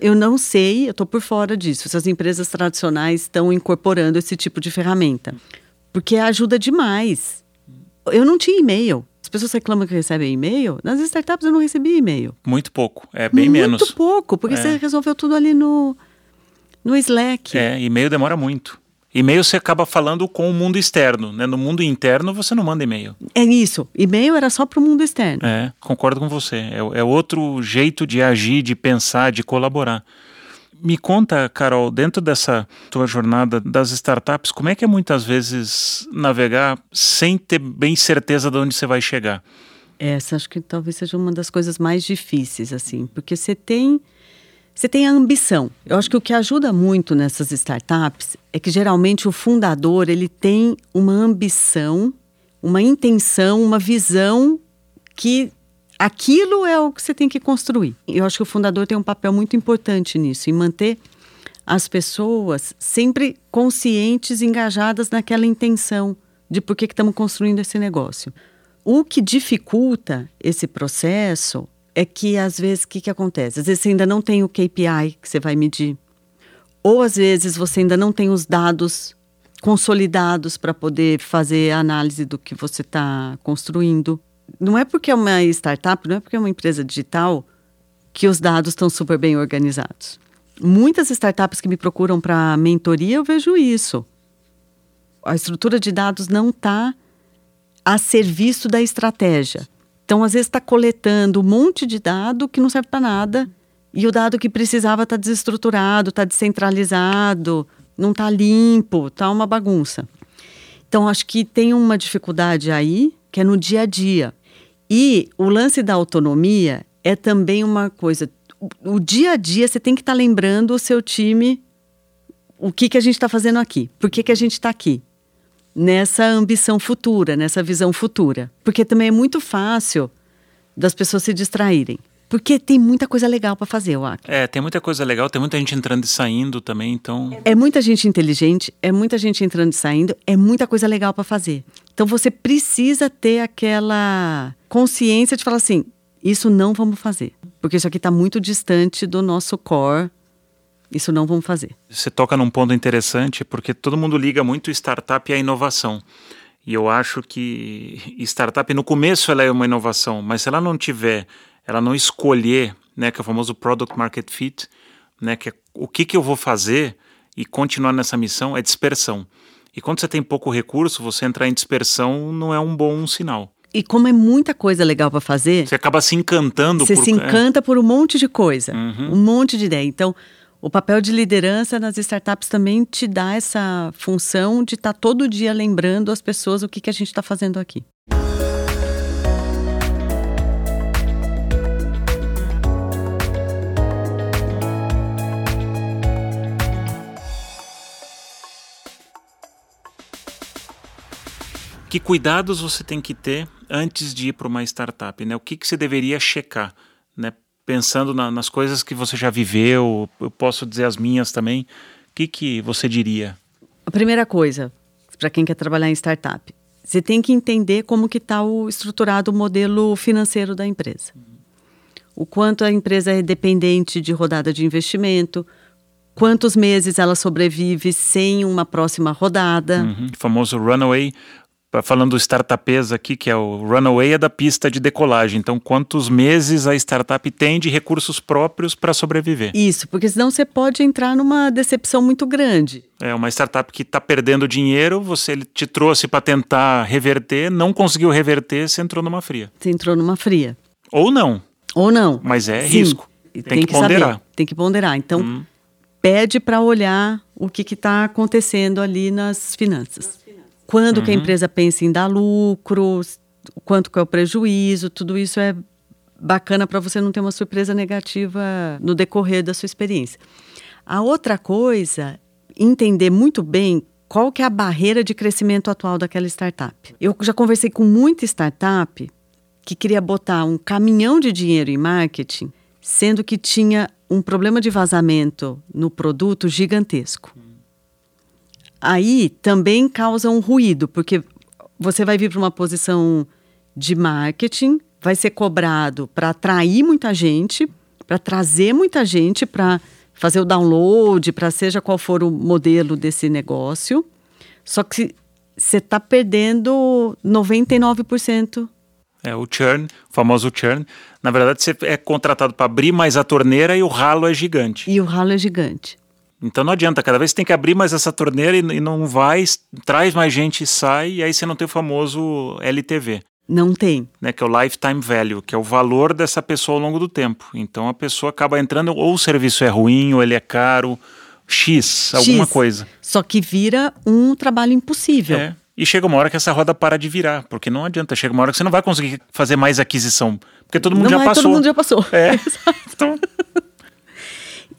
eu não sei, eu estou por fora disso, se as empresas tradicionais estão incorporando esse tipo de ferramenta. Porque ajuda demais. Eu não tinha e-mail. As pessoas reclamam que recebem e-mail. Nas startups eu não recebi e-mail. Muito pouco, é bem Muito menos. Muito pouco, porque é. você resolveu tudo ali no, no Slack. É, e-mail demora muito. E-mail você acaba falando com o mundo externo, né? No mundo interno você não manda e-mail. É isso. E-mail era só para o mundo externo. É, concordo com você. É, é outro jeito de agir, de pensar, de colaborar. Me conta, Carol, dentro dessa tua jornada das startups, como é que é muitas vezes navegar sem ter bem certeza de onde você vai chegar? Essa acho que talvez seja uma das coisas mais difíceis, assim, porque você tem você tem a ambição. Eu acho que o que ajuda muito nessas startups é que geralmente o fundador ele tem uma ambição, uma intenção, uma visão que aquilo é o que você tem que construir. Eu acho que o fundador tem um papel muito importante nisso, em manter as pessoas sempre conscientes, engajadas naquela intenção de por que estamos construindo esse negócio. O que dificulta esse processo é que às vezes o que, que acontece? Às vezes você ainda não tem o KPI que você vai medir. Ou às vezes você ainda não tem os dados consolidados para poder fazer a análise do que você está construindo. Não é porque é uma startup, não é porque é uma empresa digital que os dados estão super bem organizados. Muitas startups que me procuram para mentoria, eu vejo isso. A estrutura de dados não está a serviço da estratégia. Então, às vezes, está coletando um monte de dado que não serve para nada e o dado que precisava está desestruturado, está descentralizado, não está limpo, está uma bagunça. Então, acho que tem uma dificuldade aí, que é no dia a dia. E o lance da autonomia é também uma coisa. O, dia a dia você tem que estar tá lembrando o seu time o que, que a gente está fazendo aqui, por que, que a gente está aqui nessa ambição futura, nessa visão futura. Porque também é muito fácil das pessoas se distraírem. Porque tem muita coisa legal para fazer, eu acho. É, tem muita coisa legal, tem muita gente entrando e saindo também, então. É muita gente inteligente, é muita gente entrando e saindo, é muita coisa legal para fazer. Então você precisa ter aquela consciência de falar assim: isso não vamos fazer. Porque isso aqui está muito distante do nosso core isso não vamos fazer. Você toca num ponto interessante, porque todo mundo liga muito startup à inovação. E eu acho que startup, no começo, ela é uma inovação, mas se ela não tiver, ela não escolher, né, que é o famoso product market fit, né, que é o que, que eu vou fazer e continuar nessa missão, é dispersão. E quando você tem pouco recurso, você entrar em dispersão não é um bom sinal. E como é muita coisa legal para fazer. Você acaba se encantando você por. Você se encanta é. por um monte de coisa, uhum. um monte de ideia. Então, o papel de liderança nas startups também te dá essa função de estar tá todo dia lembrando as pessoas o que, que a gente está fazendo aqui. Que cuidados você tem que ter antes de ir para uma startup? Né? O que, que você deveria checar? Né? pensando na, nas coisas que você já viveu, eu posso dizer as minhas também. O que, que você diria? A primeira coisa, para quem quer trabalhar em startup, você tem que entender como que está o estruturado o modelo financeiro da empresa. O quanto a empresa é dependente de rodada de investimento, quantos meses ela sobrevive sem uma próxima rodada. Uhum. O famoso runaway falando do startupês aqui, que é o runaway é da pista de decolagem. Então, quantos meses a startup tem de recursos próprios para sobreviver? Isso, porque senão você pode entrar numa decepção muito grande. É uma startup que está perdendo dinheiro, você ele te trouxe para tentar reverter, não conseguiu reverter, você entrou numa fria. Você entrou numa fria. Ou não. Ou não. Mas é Sim, risco. Tem, tem que, que, ponderar. Saber, tem que ponderar. Então, hum. pede para olhar o que está acontecendo ali nas finanças quando uhum. que a uhum. empresa pensa em dar lucro, quanto que é o prejuízo, tudo isso é bacana para você não ter uma surpresa negativa no decorrer da sua experiência. A outra coisa, entender muito bem qual que é a barreira de crescimento atual daquela startup. Eu já conversei com muita startup que queria botar um caminhão de dinheiro em marketing, sendo que tinha um problema de vazamento no produto gigantesco aí também causa um ruído, porque você vai vir para uma posição de marketing, vai ser cobrado para atrair muita gente, para trazer muita gente para fazer o download, para seja qual for o modelo desse negócio. Só que você está perdendo 99%. É o churn, o famoso churn. Na verdade, você é contratado para abrir mais a torneira e o ralo é gigante. E o ralo é gigante. Então não adianta, cada vez você tem que abrir mais essa torneira e, e não vai, traz mais gente e sai, e aí você não tem o famoso LTV. Não tem. Né, que é o lifetime value, que é o valor dessa pessoa ao longo do tempo. Então a pessoa acaba entrando, ou o serviço é ruim, ou ele é caro, X, alguma X. coisa. Só que vira um trabalho impossível. É. E chega uma hora que essa roda para de virar, porque não adianta. Chega uma hora que você não vai conseguir fazer mais aquisição, porque todo mundo não já é, passou. Todo mundo já passou. É. [laughs] então,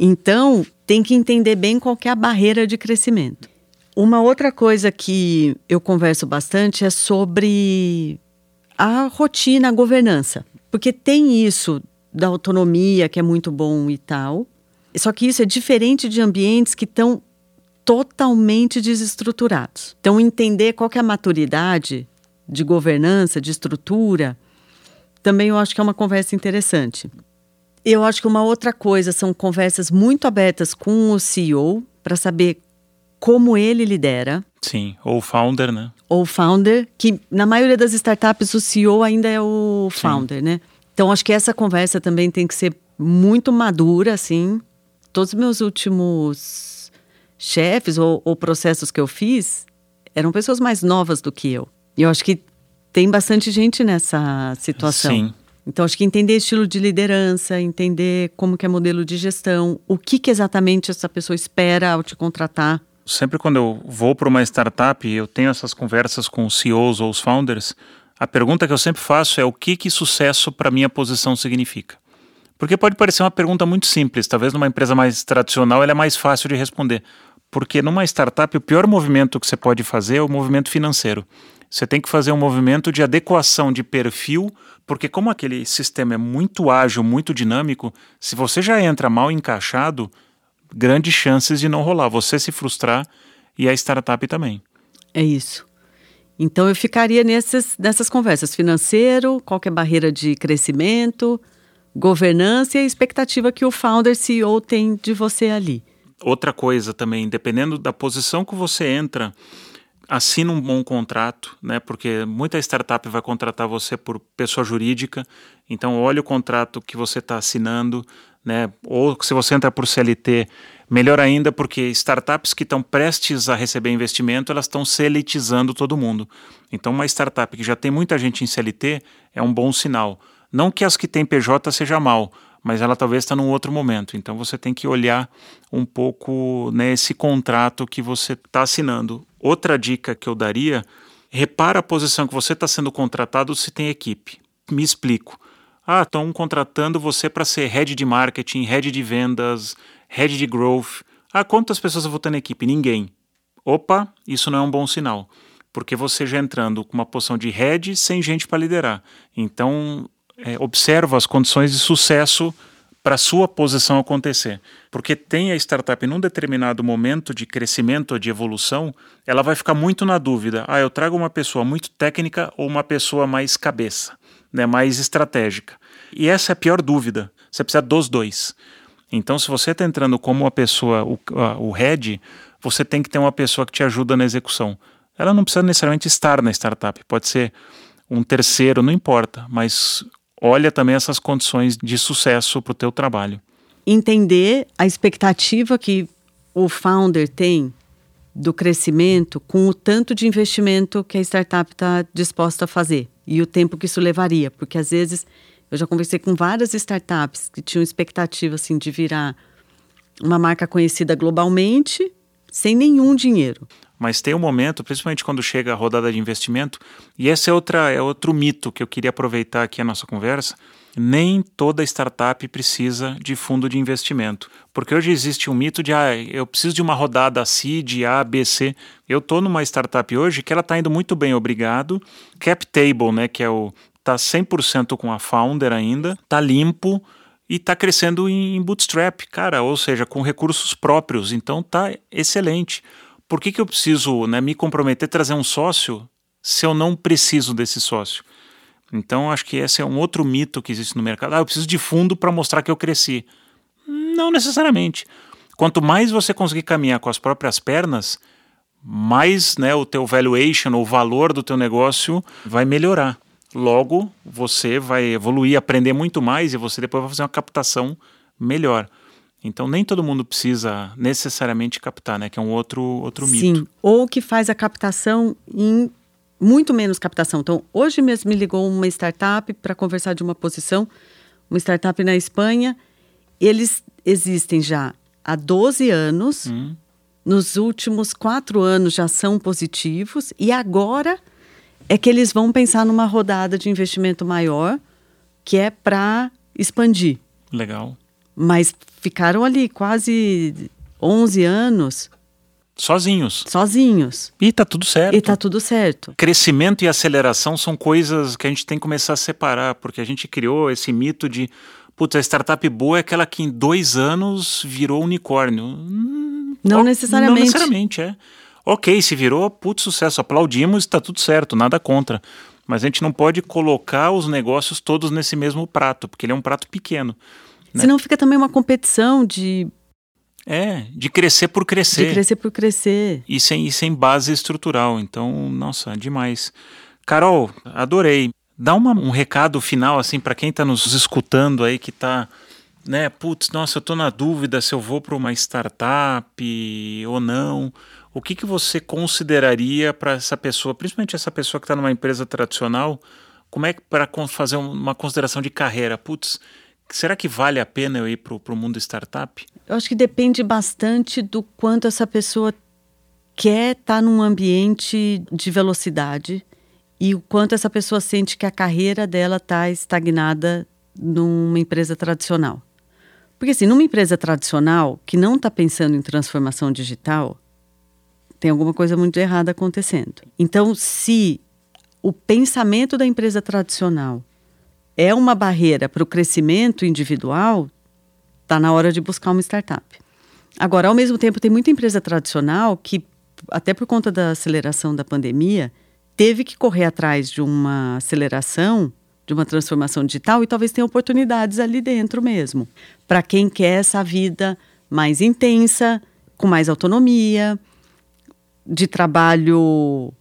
então, tem que entender bem qual é a barreira de crescimento. Uma outra coisa que eu converso bastante é sobre a rotina, a governança. Porque tem isso da autonomia, que é muito bom e tal. Só que isso é diferente de ambientes que estão totalmente desestruturados. Então, entender qual é a maturidade de governança, de estrutura, também eu acho que é uma conversa interessante. Eu acho que uma outra coisa são conversas muito abertas com o CEO para saber como ele lidera. Sim, ou founder, né? Ou founder, que na maioria das startups o CEO ainda é o founder, Sim. né? Então acho que essa conversa também tem que ser muito madura, assim. Todos os meus últimos chefes ou, ou processos que eu fiz eram pessoas mais novas do que eu. E eu acho que tem bastante gente nessa situação. Sim. Então, acho que entender estilo de liderança, entender como que é modelo de gestão, o que, que exatamente essa pessoa espera ao te contratar. Sempre quando eu vou para uma startup e eu tenho essas conversas com os CEOs ou os founders, a pergunta que eu sempre faço é o que, que sucesso para minha posição significa. Porque pode parecer uma pergunta muito simples, talvez numa empresa mais tradicional ela é mais fácil de responder. Porque numa startup o pior movimento que você pode fazer é o movimento financeiro. Você tem que fazer um movimento de adequação de perfil, porque como aquele sistema é muito ágil, muito dinâmico, se você já entra mal encaixado, grandes chances de não rolar, você se frustrar e a startup também. É isso. Então eu ficaria nessas, nessas conversas, financeiro, qual é a barreira de crescimento, governança e a expectativa que o founder CEO tem de você ali. Outra coisa também, dependendo da posição que você entra, assina um bom contrato, né? Porque muita startup vai contratar você por pessoa jurídica. Então, olhe o contrato que você está assinando, né? Ou se você entra por CLT, melhor ainda, porque startups que estão prestes a receber investimento, elas estão seletizando todo mundo. Então, uma startup que já tem muita gente em CLT é um bom sinal. Não que as que têm PJ seja mal, mas ela talvez está num outro momento. Então você tem que olhar um pouco nesse contrato que você está assinando. Outra dica que eu daria: repara a posição que você está sendo contratado se tem equipe. Me explico. Ah, estão contratando você para ser head de marketing, head de vendas, head de growth. Ah, quantas pessoas eu vou ter na equipe? Ninguém. Opa, isso não é um bom sinal. Porque você já entrando com uma posição de head sem gente para liderar. Então, é, observa as condições de sucesso para sua posição acontecer. Porque tem a startup num determinado momento de crescimento de evolução, ela vai ficar muito na dúvida. Ah, eu trago uma pessoa muito técnica ou uma pessoa mais cabeça, né, mais estratégica. E essa é a pior dúvida. Você precisa dos dois. Então, se você está entrando como uma pessoa, o, o head, você tem que ter uma pessoa que te ajuda na execução. ela não precisa necessariamente estar na startup, pode ser um terceiro, não importa, mas olha também essas condições de sucesso para o teu trabalho. Entender a expectativa que o founder tem do crescimento com o tanto de investimento que a startup está disposta a fazer e o tempo que isso levaria, porque às vezes eu já conversei com várias startups que tinham expectativa assim de virar uma marca conhecida globalmente sem nenhum dinheiro. Mas tem um momento, principalmente quando chega a rodada de investimento, e esse é, outra, é outro mito que eu queria aproveitar aqui a nossa conversa. Nem toda startup precisa de fundo de investimento. Porque hoje existe um mito de, ah, eu preciso de uma rodada seed, A, B, C. Eu estou numa startup hoje que ela está indo muito bem, obrigado. Cap table, né, que é o tá 100% com a founder ainda, tá limpo e tá crescendo em bootstrap, cara, ou seja, com recursos próprios. Então tá excelente. Por que, que eu preciso né, me comprometer a trazer um sócio se eu não preciso desse sócio? Então acho que esse é um outro mito que existe no mercado. Ah, eu preciso de fundo para mostrar que eu cresci. Não necessariamente. Quanto mais você conseguir caminhar com as próprias pernas, mais né, o teu valuation, o valor do teu negócio vai melhorar. Logo, você vai evoluir, aprender muito mais e você depois vai fazer uma captação melhor. Então nem todo mundo precisa necessariamente captar, né? Que é um outro outro Sim, mito. ou que faz a captação em muito menos captação. Então, hoje mesmo me ligou uma startup para conversar de uma posição, uma startup na Espanha. Eles existem já há 12 anos. Hum. Nos últimos quatro anos já são positivos e agora é que eles vão pensar numa rodada de investimento maior, que é para expandir. Legal. Mas ficaram ali quase 11 anos. Sozinhos. Sozinhos. E tá tudo certo. E tá tudo certo. Crescimento e aceleração são coisas que a gente tem que começar a separar, porque a gente criou esse mito de, putz, a startup boa é aquela que em dois anos virou unicórnio. Não necessariamente. Não necessariamente, é. Ok, se virou, putz, sucesso, aplaudimos, está tudo certo, nada contra. Mas a gente não pode colocar os negócios todos nesse mesmo prato, porque ele é um prato pequeno. Né? Senão fica também uma competição de. É, de crescer por crescer. De crescer por crescer. E sem, e sem base estrutural. Então, nossa, demais. Carol, adorei. Dá uma, um recado final, assim, para quem está nos escutando aí, que está né, putz, nossa, eu estou na dúvida se eu vou para uma startup ou não o que, que você consideraria para essa pessoa, principalmente essa pessoa que está numa empresa tradicional, como é que para fazer uma consideração de carreira? Putz, será que vale a pena eu ir para o mundo startup? Eu acho que depende bastante do quanto essa pessoa quer estar tá num ambiente de velocidade e o quanto essa pessoa sente que a carreira dela está estagnada numa empresa tradicional. Porque assim, numa empresa tradicional que não está pensando em transformação digital, tem alguma coisa muito errada acontecendo. Então, se o pensamento da empresa tradicional é uma barreira para o crescimento individual, está na hora de buscar uma startup. Agora, ao mesmo tempo, tem muita empresa tradicional que, até por conta da aceleração da pandemia, teve que correr atrás de uma aceleração, de uma transformação digital e talvez tenha oportunidades ali dentro mesmo. Para quem quer essa vida mais intensa, com mais autonomia, de trabalho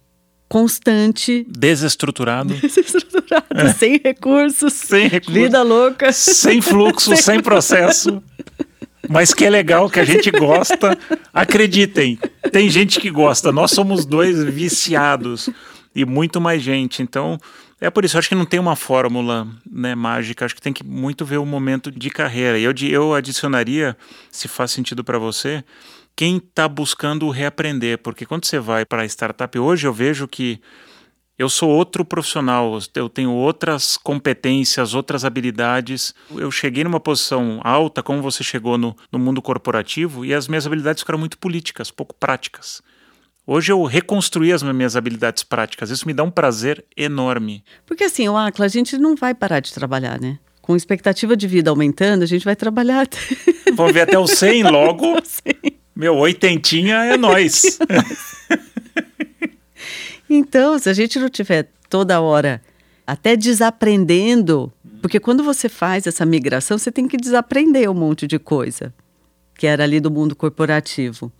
constante. Desestruturado. Desestruturado, é. sem recursos. Sem recursos. Vida louca. Sem fluxo, [laughs] sem, sem processo. Mas que é legal, que a gente gosta. Acreditem, tem gente que gosta. Nós somos dois viciados e muito mais gente. Então, é por isso, acho que não tem uma fórmula né, mágica, acho que tem que muito ver o momento de carreira. E eu, eu adicionaria, se faz sentido para você, quem está buscando reaprender, porque quando você vai para a startup, hoje eu vejo que eu sou outro profissional, eu tenho outras competências, outras habilidades. Eu cheguei numa posição alta, como você chegou no, no mundo corporativo, e as minhas habilidades ficaram muito políticas, pouco práticas. Hoje eu reconstruí as minhas habilidades práticas. Isso me dá um prazer enorme. Porque assim, o Acla, a gente não vai parar de trabalhar, né? Com expectativa de vida aumentando, a gente vai trabalhar. Até... Vamos ver até o 100 logo. [laughs] 100. Meu, oitentinha é [laughs] nós. então, se a gente não tiver toda hora até desaprendendo, porque quando você faz essa migração, você tem que desaprender um monte de coisa que era ali do mundo corporativo.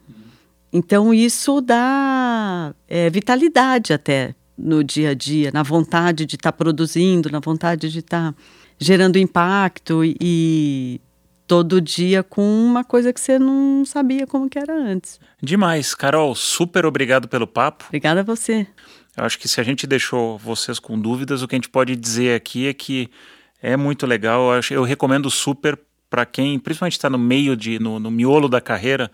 Então, isso dá é, vitalidade até no dia a dia, na vontade de estar tá produzindo, na vontade de estar tá gerando impacto e todo dia com uma coisa que você não sabia como que era antes. Demais. Carol, super obrigado pelo papo. Obrigada a você. Eu acho que se a gente deixou vocês com dúvidas, o que a gente pode dizer aqui é que é muito legal. Eu, acho, eu recomendo super para quem, principalmente está no meio de, no, no miolo da carreira,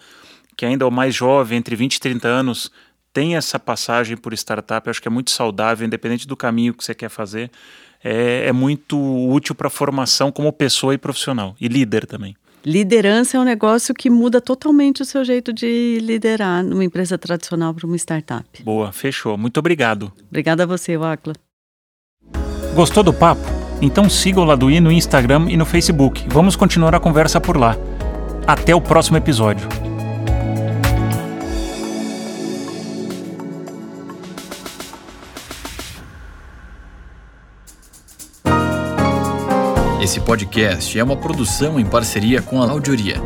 que ainda é o mais jovem, entre 20 e 30 anos, tem essa passagem por startup. Eu acho que é muito saudável, independente do caminho que você quer fazer é, é muito útil para a formação como pessoa e profissional, e líder também. Liderança é um negócio que muda totalmente o seu jeito de liderar numa empresa tradicional para uma startup. Boa, fechou. Muito obrigado. Obrigada a você, Wacla. Gostou do papo? Então siga o Laduí no Instagram e no Facebook. Vamos continuar a conversa por lá. Até o próximo episódio. Esse podcast é uma produção em parceria com a Audioria.